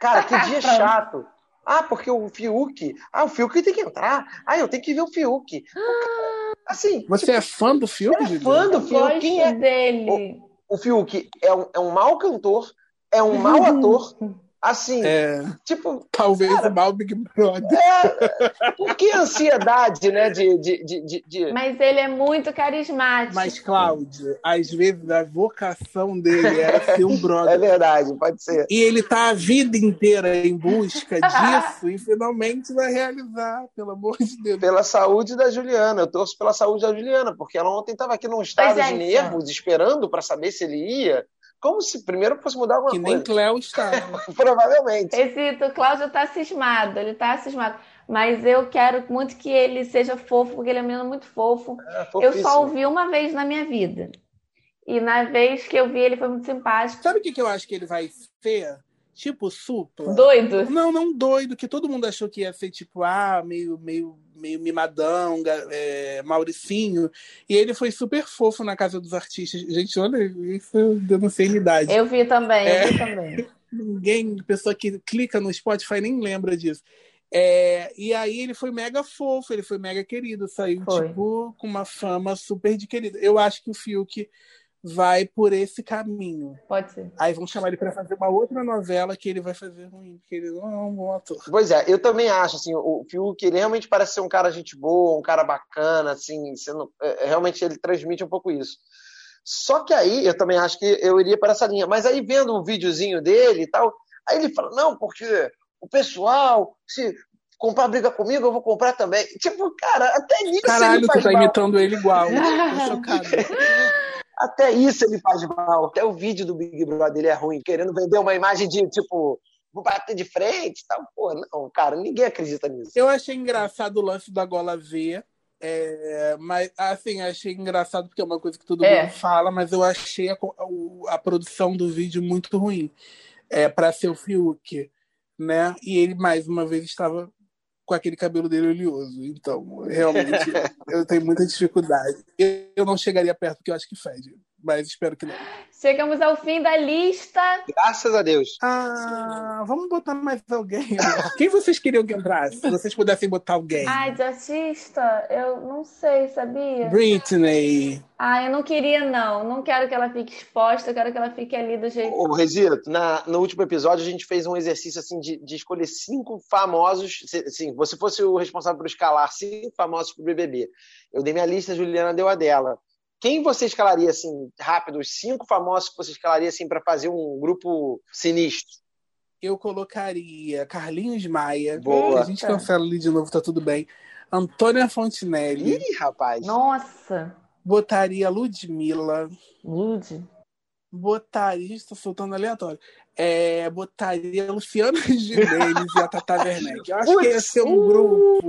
Cara, que dia chato. Ah, porque o Fiuk. Ah, o Fiuk tem que entrar. Ah, eu tenho que ver o Fiuk. Assim, Você é fã do filme, é fã do Fiuk. Quem é? dele. O Fiuk é um, é um mau cantor, é um mau ator Assim, É, tipo, talvez o mal Big Brother. é, por que ansiedade, né? De, de, de, de- Mas ele é muito carismático. Mas, Cláudio, às vezes a vocação dele era ser um É brother. verdade, pode ser. E ele tá a vida inteira em busca disso e finalmente vai realizar, pelo amor de Deus. Pela saúde da Juliana, eu torço pela saúde da Juliana, porque ela ontem estava aqui num estado de gente, nervos, esperando para saber se ele ia, como se primeiro fosse mudar alguma Que nem coisa. Cléo estava. Provavelmente. Exito, o Cláudio tá cismado, ele tá cismado. Mas eu quero muito que ele seja fofo, porque ele é um menino muito fofo. É, Eu só ouvi uma vez na minha vida. E na vez que eu vi, ele foi muito simpático. Sabe o que, que eu acho que ele vai ser? Tipo supla. Doido. Não, não doido, que todo mundo achou que ia ser tipo, ah, meio, meio, meio mimadão, é, Mauricinho. E ele foi super fofo na casa dos artistas. Gente, olha, isso eu não sei a idade. Eu vi também, eu É. vi também. Ninguém, pessoa que clica no Spotify nem lembra disso. É, e aí ele foi mega fofo, ele foi mega querido, saiu Foi. tipo com uma fama super de querido. Eu acho que o Fiuk vai por esse caminho. Pode ser. Aí vão chamar ele pra fazer uma outra novela que ele vai fazer ruim, porque ele não é um bom ator. Pois é, eu também acho, assim, o Fiuk, ele realmente parece ser um cara gente boa, um cara bacana, assim, sendo, é, realmente ele transmite um pouco isso. Só que aí, eu também acho que eu iria para essa linha, mas aí vendo um videozinho dele e tal, aí ele fala, não, porque o pessoal, se comprar briga comigo, eu vou comprar também. Tipo, cara, até nisso Caralho, ele tu faz tá mal. imitando ele igual. Tô chocado. Até isso ele faz mal. Até o vídeo do Big Brother ele é ruim, querendo vender uma imagem de, tipo, vou bater de frente e tal. Pô, não, cara, ninguém acredita nisso. Eu achei engraçado o lance da gola V. é, mas, assim, achei engraçado porque é uma coisa que todo É. mundo fala, mas eu achei a, o- a produção do vídeo muito ruim. É, para ser o Fiuk, né? E ele, mais uma vez, estava com aquele cabelo dele oleoso. Então, realmente, eu tenho muita dificuldade. Eu, não chegaria perto porque eu acho que fede, mas espero que não. Chegamos ao fim da lista. Graças a Deus. Ah, vamos botar mais alguém. Quem vocês queriam que entrasse? Se vocês pudessem botar alguém. Ai, de artista, eu não sei, sabia? Britney. Ah, eu não queria, não. Não quero que ela fique exposta, eu quero que ela fique ali do jeito. Ô, Resito, na, no último episódio a gente fez um exercício assim de, de escolher cinco famosos. Se, assim, você fosse o responsável por escalar cinco famosos pro BBB. Eu dei minha lista, a Juliana deu a dela. Quem você escalaria assim, rápido, os cinco famosos que você escalaria assim para fazer um grupo sinistro? Eu colocaria Carlinhos Maia. Boa. A gente cancela ali de novo, tá tudo bem. Antônia Fontinelli. Ih, rapaz. Nossa, Botaria Ludmilla. Lud. Botaria. Estou soltando aleatório. É, botaria Luciano Gimenez e a Tata Werneck. Eu acho que ia ser um grupo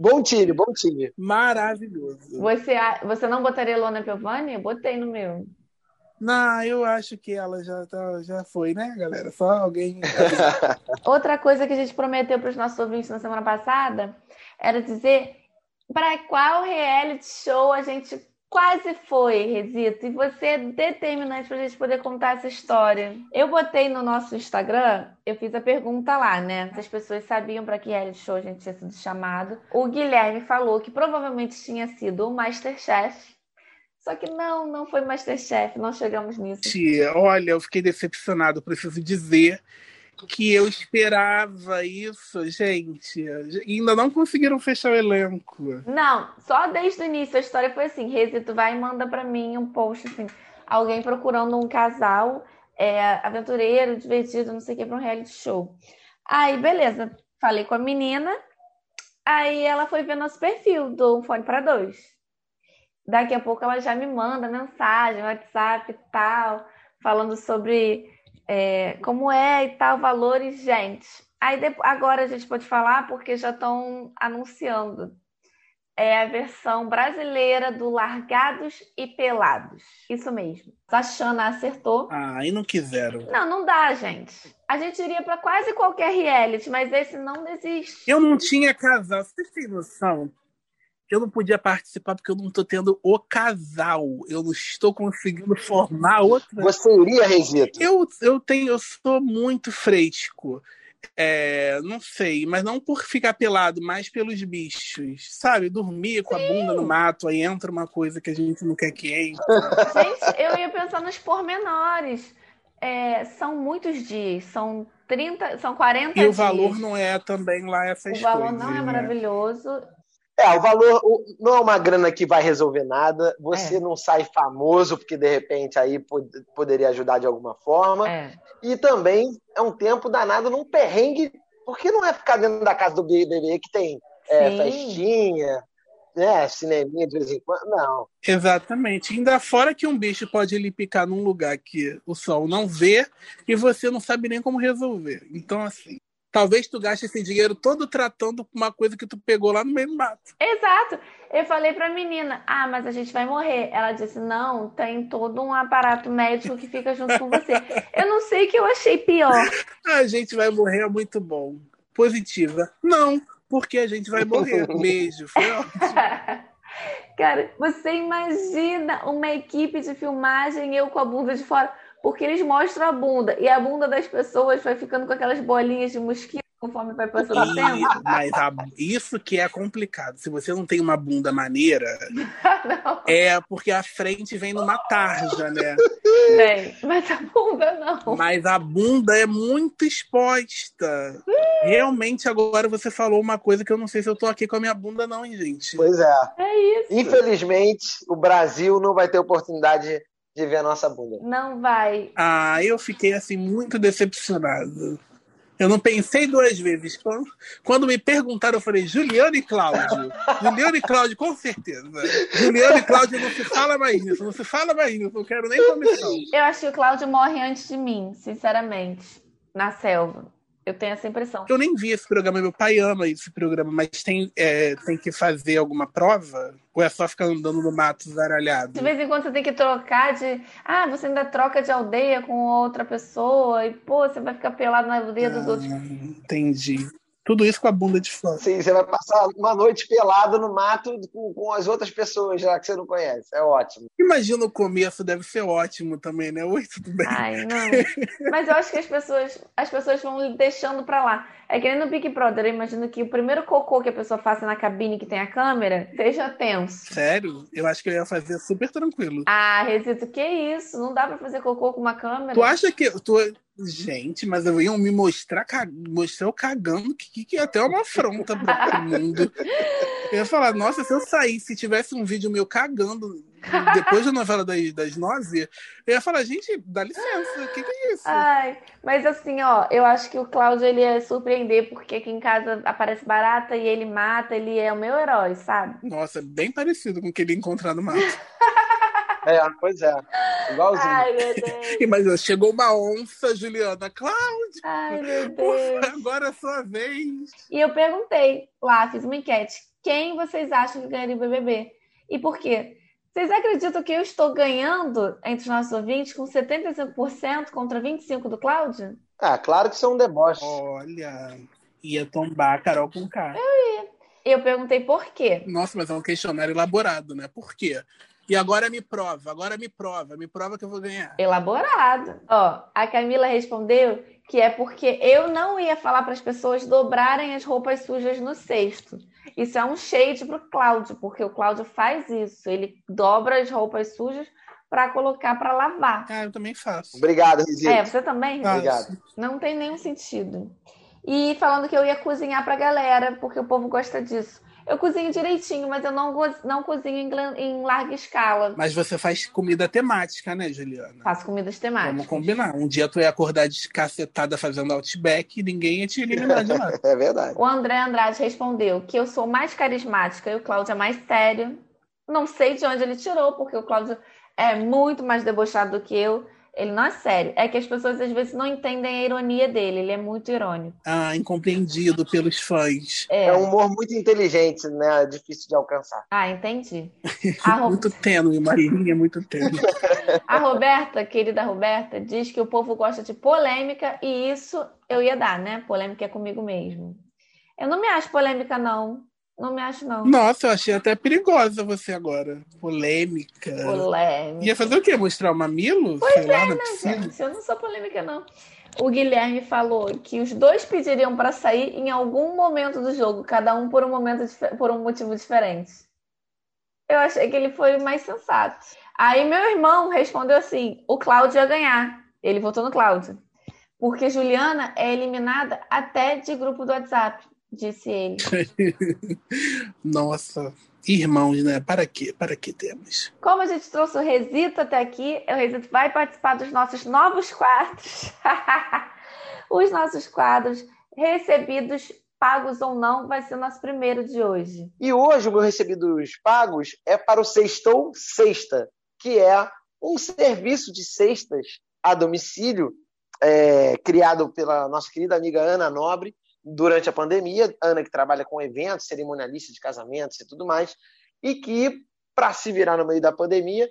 Bom time, bom time. maravilhoso. Você, você não botaria Lona Piovani? Eu botei no meu. Não, eu acho que ela já, tá- já foi, né, galera? Só alguém. Outra coisa que a gente prometeu para os nossos ouvintes na semana passada era dizer para qual reality show a gente quase foi, Resito. E você é determinante para a gente poder contar essa história. Eu botei no nosso Instagram, eu fiz a pergunta lá, né? Se as pessoas sabiam para que reality show a gente tinha sido chamado. O Guilherme falou que provavelmente tinha sido o Masterchef. Só que não, não foi Masterchef, não chegamos nisso. Tia, Olha, eu fiquei decepcionado, preciso dizer que eu esperava isso, gente. E ainda não conseguiram fechar o elenco. Não, só desde o início a história foi assim: Resito vai e manda pra mim um post assim, alguém procurando um casal é, aventureiro, divertido, não sei o que, pra um reality show. Aí, beleza, falei com a menina, aí ela foi ver nosso perfil do Fone para Dois. Daqui a pouco ela já me manda mensagem, WhatsApp e tal, falando sobre é, como é e tal, valores, gente. Aí depois, agora a gente pode falar porque já estão anunciando. É a versão brasileira do Largados e Pelados. Isso mesmo. A Xana acertou. Ah, e não quiseram. Não, não dá, gente. A gente iria para quase qualquer reality, mas esse não existe. Eu não tinha casal. Vocês têm noção? Eu não podia participar porque eu não tô tendo o casal. Eu não estou conseguindo formar outra. Você iria, Resito? Eu, eu tenho, eu sou muito fresco. É, não sei, mas não por ficar pelado, mas pelos bichos. Sabe? Dormir com a bunda no mato, aí entra uma coisa que a gente não quer que entre. Gente, eu ia pensar nos pormenores. É, são muitos dias, são 30, são 40 E dias. o valor não é também lá essas O valor coisas, não é né? É, o valor o- não é uma grana que vai resolver nada. Você É. não sai famoso, porque de repente aí pod- poderia ajudar de alguma forma. É. E também é um tempo danado num perrengue, porque não é ficar dentro da casa do BBB que tem é, festinha, né, cineminha de vez em quando. Não. Exatamente. Ainda fora que um bicho pode lhe picar num lugar que o sol não vê e você não sabe nem como resolver. Então, assim, talvez tu gaste esse dinheiro todo tratando uma coisa que tu pegou lá no meio do mato. Exato. Eu falei pra menina, ah, mas a gente vai morrer. Ela disse, não, tem todo um aparato médico que fica junto com você. Eu não sei o que eu achei pior. A gente vai morrer é muito bom. Positiva. Não, porque a gente vai morrer. Beijo. Foi ótimo. Cara, você imagina uma equipe de filmagem eu com a bunda de fora, porque eles mostram a bunda e a bunda das pessoas vai ficando com aquelas bolinhas de mosquito conforme vai passando o tempo. Mas a- isso que é complicado. Se você não tem uma bunda maneira, Não, é porque a frente vem numa tarja, né? tem, mas a bunda não. Mas a bunda é muito exposta. Realmente, agora você falou uma coisa que eu não sei se eu tô aqui com a minha bunda, não, hein, gente. Pois é. É isso. Infelizmente, o Brasil não vai ter oportunidade de ver a nossa bunda. Não vai. Ah, eu fiquei assim muito decepcionado. Eu não pensei duas vezes. Quando, quando me perguntaram, eu falei Juliano e Cláudio. Juliano e Cláudio, com certeza. Juliano e Cláudio não se fala mais nisso, não se fala mais nisso, não quero nem comissão. Eu acho que o Cláudio morre antes de mim, sinceramente, na selva. Eu tenho essa impressão. Eu nem vi esse programa, meu pai ama esse programa, mas tem, é, tem que fazer alguma prova? Ou é só ficar andando no mato zaralhado? De vez em quando você tem que trocar de. Ah, você ainda troca de aldeia com outra pessoa. E, pô, você vai ficar pelado na aldeia dos outros. Ah, entendi. Tudo isso com a bunda de fora. Sim, você vai passar uma noite pelado no mato com, com as outras pessoas lá que você não conhece. É ótimo. Imagina o começo, deve ser ótimo também, né? Oi, tudo bem? Ai, não. Mas eu acho que as pessoas, as pessoas vão deixando pra lá. É que nem no Big Brother. Eu imagino que o primeiro cocô que a pessoa faça na cabine que tem a câmera seja tenso. Sério? Eu acho que eu ia fazer super tranquilo. Ah, Resito, que isso? Não dá pra fazer cocô com uma câmera? Tu acha que. Tu... Gente, mas eu ia me mostrar, mostrar eu cagando, que, que é até uma afronta pro, pro mundo. Eu ia falar, nossa, se eu saísse, se tivesse um vídeo meu cagando depois da novela das, das nove, eu ia falar, gente, dá licença, o que, que é isso? Ai, mas assim, ó, eu acho que o Cláudio ele ia surpreender, porque aqui em casa aparece barata e ele mata, ele é o meu herói, sabe? Nossa, bem parecido com o que ele encontrar no mato. É, pois é. Igualzinho. Ai, meu Deus. Mas chegou uma onça, Juliana. Cláudia, Ai, meu Deus. favor, agora é a sua vez. E eu perguntei lá, fiz uma enquete. Quem vocês acham que ganharia o BBB? E por quê? Vocês acreditam que eu estou ganhando entre os nossos ouvintes com 75% contra 25% do Cláudio? Ah, claro que isso é um deboche. Olha, ia tombar a Carol com K. Eu perguntei por quê. Nossa, mas é um questionário elaborado, né? Por quê? E agora me prova, agora me prova, me prova que eu vou ganhar. Elaborado. Ó, a Camila respondeu que é porque eu não ia falar para as pessoas dobrarem as roupas sujas no cesto. Isso é um shade pro Cláudio, porque o Cláudio faz isso. Ele dobra as roupas sujas para colocar para lavar. Ah, eu também faço. Obrigado, Rizito. É, você também? Faço. Obrigado. Não tem nenhum sentido. E falando que eu ia cozinhar pra galera, porque o povo gosta disso. Eu cozinho direitinho, mas eu não, não cozinho em, em larga escala. Mas você faz comida temática, né, Juliana? Faço comidas temáticas. Vamos combinar. Um dia tu ia acordar descacetada fazendo outback e ninguém ia te eliminar de lá. É verdade. O André Andrade respondeu que eu sou mais carismática e o Cláudio é mais sério. Não sei de onde ele tirou, porque o Cláudio é muito mais debochado do que eu. Ele não é sério. É que as pessoas às vezes não entendem a ironia dele. Ele é muito irônico. Ah, incompreendido pelos fãs. É. É um humor muito inteligente, né? Difícil de alcançar. Ah, entendi. Ro- Muito tênue, uma linha muito tênue. a Roberta, querida Roberta, diz que o povo gosta de polêmica e isso eu ia dar, né? Polêmica é comigo mesmo. Eu não me acho polêmica, não. Não me acho, não. Nossa, eu achei até perigosa você agora. Polêmica. Polêmica. Ia fazer o quê? Mostrar o mamilo? Sei lá, na piscina? Gente, eu não sou polêmica, não. O Guilherme falou que os dois pediriam para sair em algum momento do jogo, cada um por um momento por um motivo diferente. Eu achei que ele foi mais sensato. Aí meu irmão respondeu assim: o Cláudio ia ganhar. Ele votou no Cláudio. porque Juliana é eliminada até de grupo do WhatsApp, disse ele. Nossa, irmãos, né? Para quê? Para que temos? Como a gente trouxe o Resito até aqui, o Resito vai participar dos nossos novos quadros. Os nossos quadros recebidos pagos ou não, vai ser o nosso primeiro de hoje. E hoje o meu recebidos pagos é para o Sextou Sexta, que é um serviço de cestas a domicílio é, criado pela nossa querida amiga Ana Nobre durante a pandemia. Ana que trabalha com eventos, cerimonialista de casamentos e tudo mais, e que, para se virar no meio da pandemia,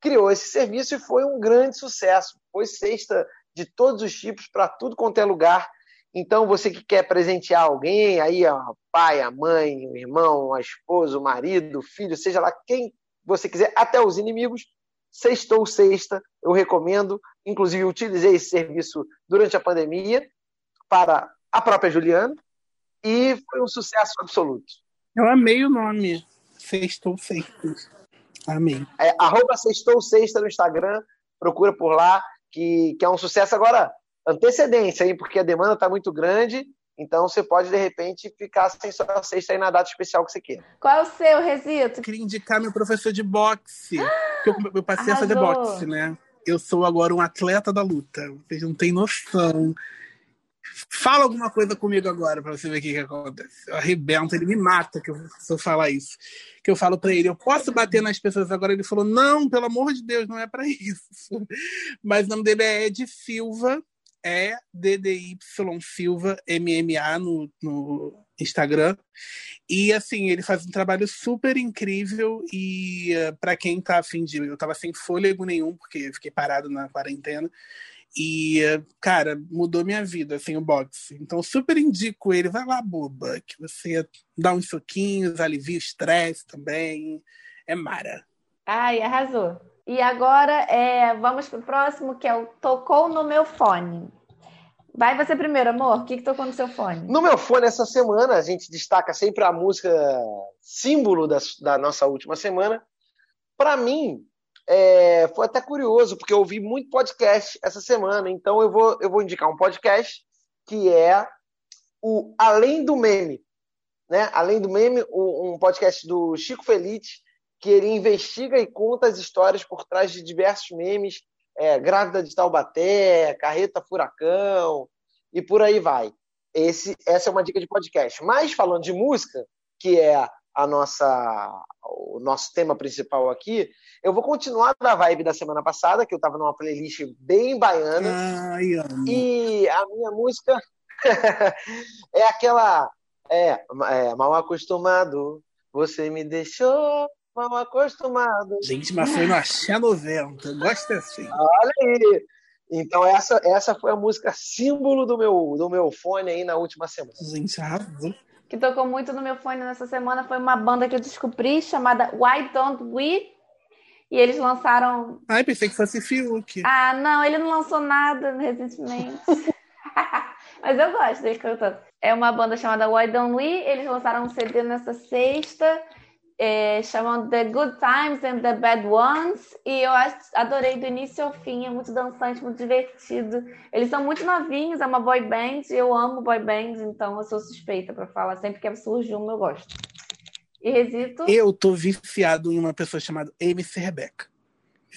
criou esse serviço e foi um grande sucesso. Foi cesta de todos os tipos, para tudo quanto é lugar então, você que quer presentear alguém, aí, ó, pai, a mãe, o irmão, a esposa, o marido, o filho, seja lá quem você quiser, até os inimigos, sextou sexta, eu recomendo. Inclusive, utilizei esse serviço durante a pandemia para a própria Juliana e foi um sucesso absoluto. Eu amei o nome, Sextou Sexta. Amei. É, arroba Sextou Sexta no Instagram, procura por lá, que, que é um sucesso. Agora, antecedência aí, porque a demanda está muito grande. Então você pode, de repente, ficar sem sua cesta aí na data especial que você quer. Qual é o seu, Resito? Eu queria indicar meu professor de boxe. que eu, eu passei Arrasou. a fazer boxe, né? Eu sou agora um atleta da luta. Vocês não têm noção. Fala alguma coisa comigo agora para você ver o que, que acontece. Eu arrebento, ele me mata que eu, se eu falar isso. Que eu falo para ele, eu posso bater nas pessoas agora? Ele falou, não, pelo amor de Deus, não é para isso. Mas o nome dele é Ed Silva é DDY Silva MMA no, no Instagram. E assim, ele faz um trabalho super incrível e uh, eh, para quem tá afim de. Eu tava sem fôlego nenhum, porque fiquei parado na quarentena. E, cara, mudou minha vida, assim, o boxe. Então, super indico ele. Vai lá, boba, que você dá uns soquinhos, alivia o estresse também. É mara. Ai, arrasou. E agora é, vamos para o próximo, que é o Tocou no meu fone. Vai você primeiro, amor. O que, que tocou no seu fone? No meu fone, essa semana, a gente destaca sempre a música símbolo da, da nossa última semana. Para mim, é, foi até curioso, porque eu ouvi muito podcast essa semana. Então, eu vou, eu vou indicar um podcast que é o Além do Meme. Né? Além do Meme, um podcast do Chico Felite, que ele investiga e conta as histórias por trás de diversos memes, é, Grávida de Taubaté, Carreta Furacão e por aí vai. Esse, essa é uma dica de podcast. Mas falando de música, que é a nossa o nosso tema principal aqui, eu vou continuar da vibe da semana passada, que eu estava numa playlist bem baiana. Ai, e a minha música é aquela é, é, mal acostumado, você me deixou mal acostumado. Gente, mas foi no Axé 90. Gosta assim. Olha aí. Então essa, essa foi a música símbolo do meu, do meu fone aí na última semana. Gente, arrasou. Que tocou muito no meu fone nessa semana foi uma banda que eu descobri chamada Why Don't We? E eles lançaram. Ai, pensei que fosse Fiuk. Ah, não, ele não lançou nada recentemente. Mas eu gosto deles cantando. É uma banda chamada Why Don't We? Eles lançaram um CD nessa sexta é, The Good Times and the Bad Ones, e eu adorei do início ao fim, é muito dançante, muito divertido. Eles são muito novinhos, é uma boy band, eu amo boy band, então eu sou suspeita para falar, sempre que surge uma eu gosto. E Resito? Eu tô viciado em uma pessoa chamada MC Rebecca.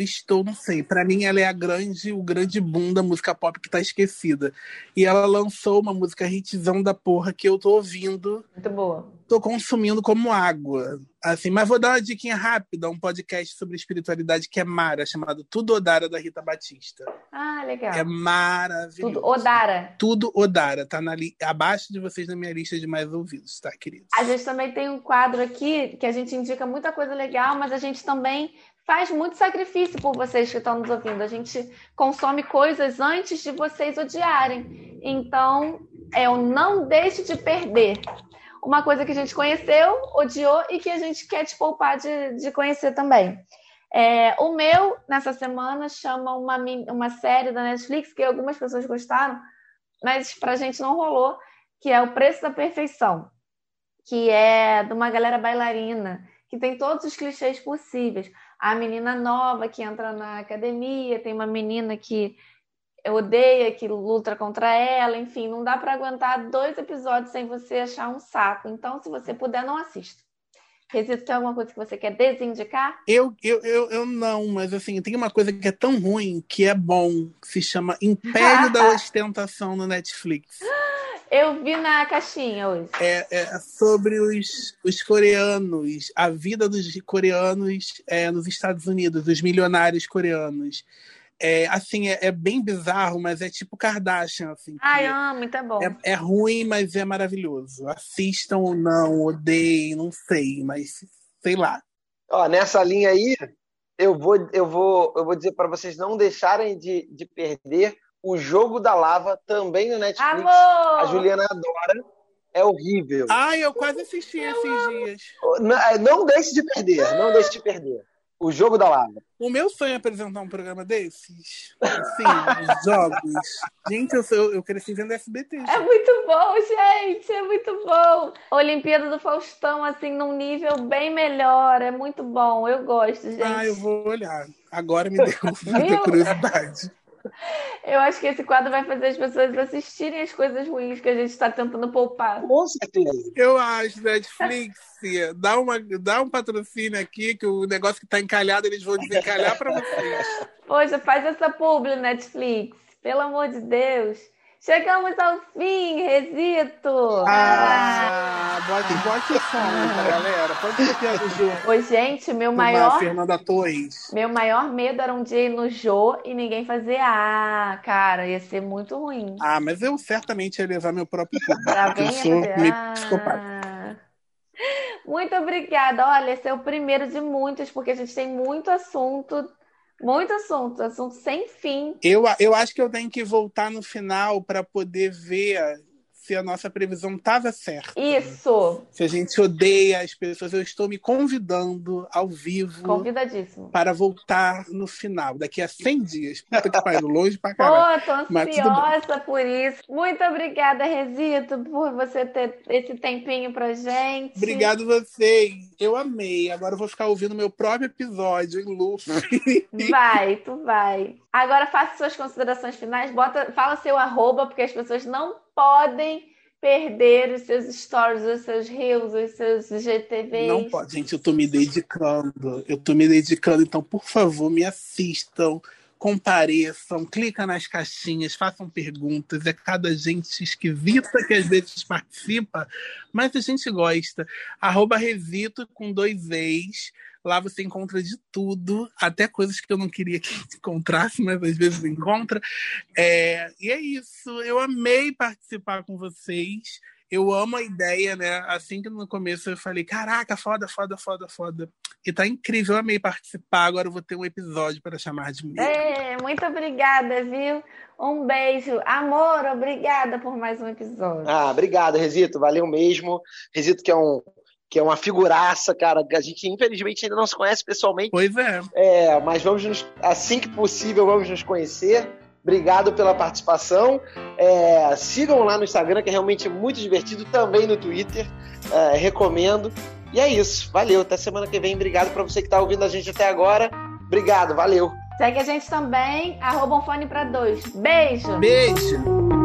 Estou, não sei. Para mim, ela é a grande, o grande boom da música pop que tá esquecida. E ela lançou uma música hitzão da porra que eu tô ouvindo. Muito boa. Tô consumindo como água. Assim, mas vou dar uma diquinha rápida, um podcast sobre espiritualidade que é Mara, chamado Tudo Odara, da Rita Batista. Ah, legal. É maravilhoso. Tudo Odara. Tudo Odara. Tá na li... abaixo de vocês na minha lista de mais ouvidos, tá, queridos? A gente também tem um quadro aqui que a gente indica muita coisa legal, mas a gente também faz muito sacrifício por vocês que estão nos ouvindo. A gente consome coisas antes de vocês odiarem. Então, é o não deixe de perder. Uma coisa que a gente conheceu, odiou e que a gente quer te poupar de, de conhecer também. É, o meu, nessa semana, chama uma, uma série da Netflix que algumas pessoas gostaram, mas pra gente não rolou, que é O Preço da Perfeição, que é de uma galera bailarina, que tem todos os clichês possíveis a menina nova que entra na academia, tem uma menina que odeia, que luta contra ela, enfim, não dá para aguentar dois episódios sem você achar um saco. Então, se você puder, não assista. Resito, tem alguma coisa que você quer desindicar? Eu, eu, eu, eu não, mas assim, tem uma coisa que é tão ruim que é bom, que se chama Império da Ostentação no Netflix. Eu vi na caixinha hoje. É, é sobre os, os coreanos, a vida dos coreanos é, nos Estados Unidos, os milionários coreanos. É, assim, é, é, bem bizarro, mas é tipo Kardashian, assim. Ai, amo, muito é bom. É, é, ruim, mas é maravilhoso. Assistam ou não, odeiem, não sei, mas sei lá. Ó, nessa linha aí, eu vou, eu vou, eu vou dizer para vocês não deixarem de, de perder o Jogo da Lava, também no Netflix. Amor! A Juliana adora. É horrível. Ai, eu quase assisti eu esses amo. dias. Não, é, não deixe de perder, não deixe de perder. O jogo da lava. O meu sonho é apresentar um programa desses. Sim, jogos. Gente, eu, sou, eu cresci vendo SBT. Gente. É muito bom, gente. É muito bom. Olimpíada do Faustão, assim, num nível bem melhor. É muito bom. Eu gosto, gente. Ah, eu vou olhar. Agora me deu muita curiosidade. Eu acho que esse quadro vai fazer as pessoas assistirem as coisas ruins que a gente está tentando poupar. Com certeza. Eu acho, Netflix, dá, uma, dá um patrocínio aqui, que o negócio que está encalhado eles vão desencalhar para vocês. Poxa, faz essa publi, Netflix. Pelo amor de Deus. Chegamos ao fim, Resito! Ah, bote, bote som, galera. Pode copiar do Jô. Oi, gente, meu maior. Fernanda Torres. Meu maior medo era um dia ir no Jô e ninguém fazer Ah, cara, ia ser muito ruim. Ah, mas eu certamente ia levar meu próprio público. eu sou meio psicopata. Muito obrigada. Olha, esse é o primeiro de muitos, porque a gente tem muito assunto muito assunto, assunto sem fim. Eu, eu acho que eu tenho que voltar no final para poder ver se a nossa previsão estava certa. Isso. Se a gente odeia as pessoas, eu estou me convidando ao vivo. Convidadíssimo. Para voltar no final, daqui a 100 dias. Puta que pariu, longe pra caralho. Pô, tô ansiosa por isso. Muito obrigada, Resito, por você ter esse tempinho pra gente. Obrigado vocês. Eu amei. Agora eu vou ficar ouvindo meu próprio episódio em loop. Vai, tu vai. Agora faça suas considerações finais, bota, fala seu arroba, porque as pessoas não podem perder os seus stories, os seus reels, os seus GTVs. Não pode, gente, eu tô me dedicando. Eu tô me dedicando, então, por favor, me assistam, compareçam, clica nas caixinhas, façam perguntas. É cada gente esquisita que às vezes participa, mas a gente gosta. Arroba Resito com dois ex. Lá você encontra de tudo, até coisas que eu não queria que encontrasse, mas às vezes encontra. É, e é isso. Eu amei participar com vocês. Eu amo a ideia, né? Assim que no começo eu falei, caraca, foda, foda, foda, foda. E tá incrível, eu amei participar. Agora eu vou ter um episódio para chamar de mim. É, muito obrigada, viu? Um beijo. Amor, obrigada por mais um episódio. Ah, obrigado, Resito. Valeu mesmo. Resito que é um que é uma figuraça, cara. A gente, infelizmente, ainda não se conhece pessoalmente. Pois é. É, mas vamos nos, assim que possível, vamos nos conhecer. Obrigado pela participação. É, sigam lá no Instagram, que é realmente muito divertido. Também no Twitter. É, recomendo. E é isso. Valeu. Até semana que vem. Obrigado para você que está ouvindo a gente até agora. Obrigado. Valeu. Segue a gente também. Arroba um fone para dois. Beijo. Beijo.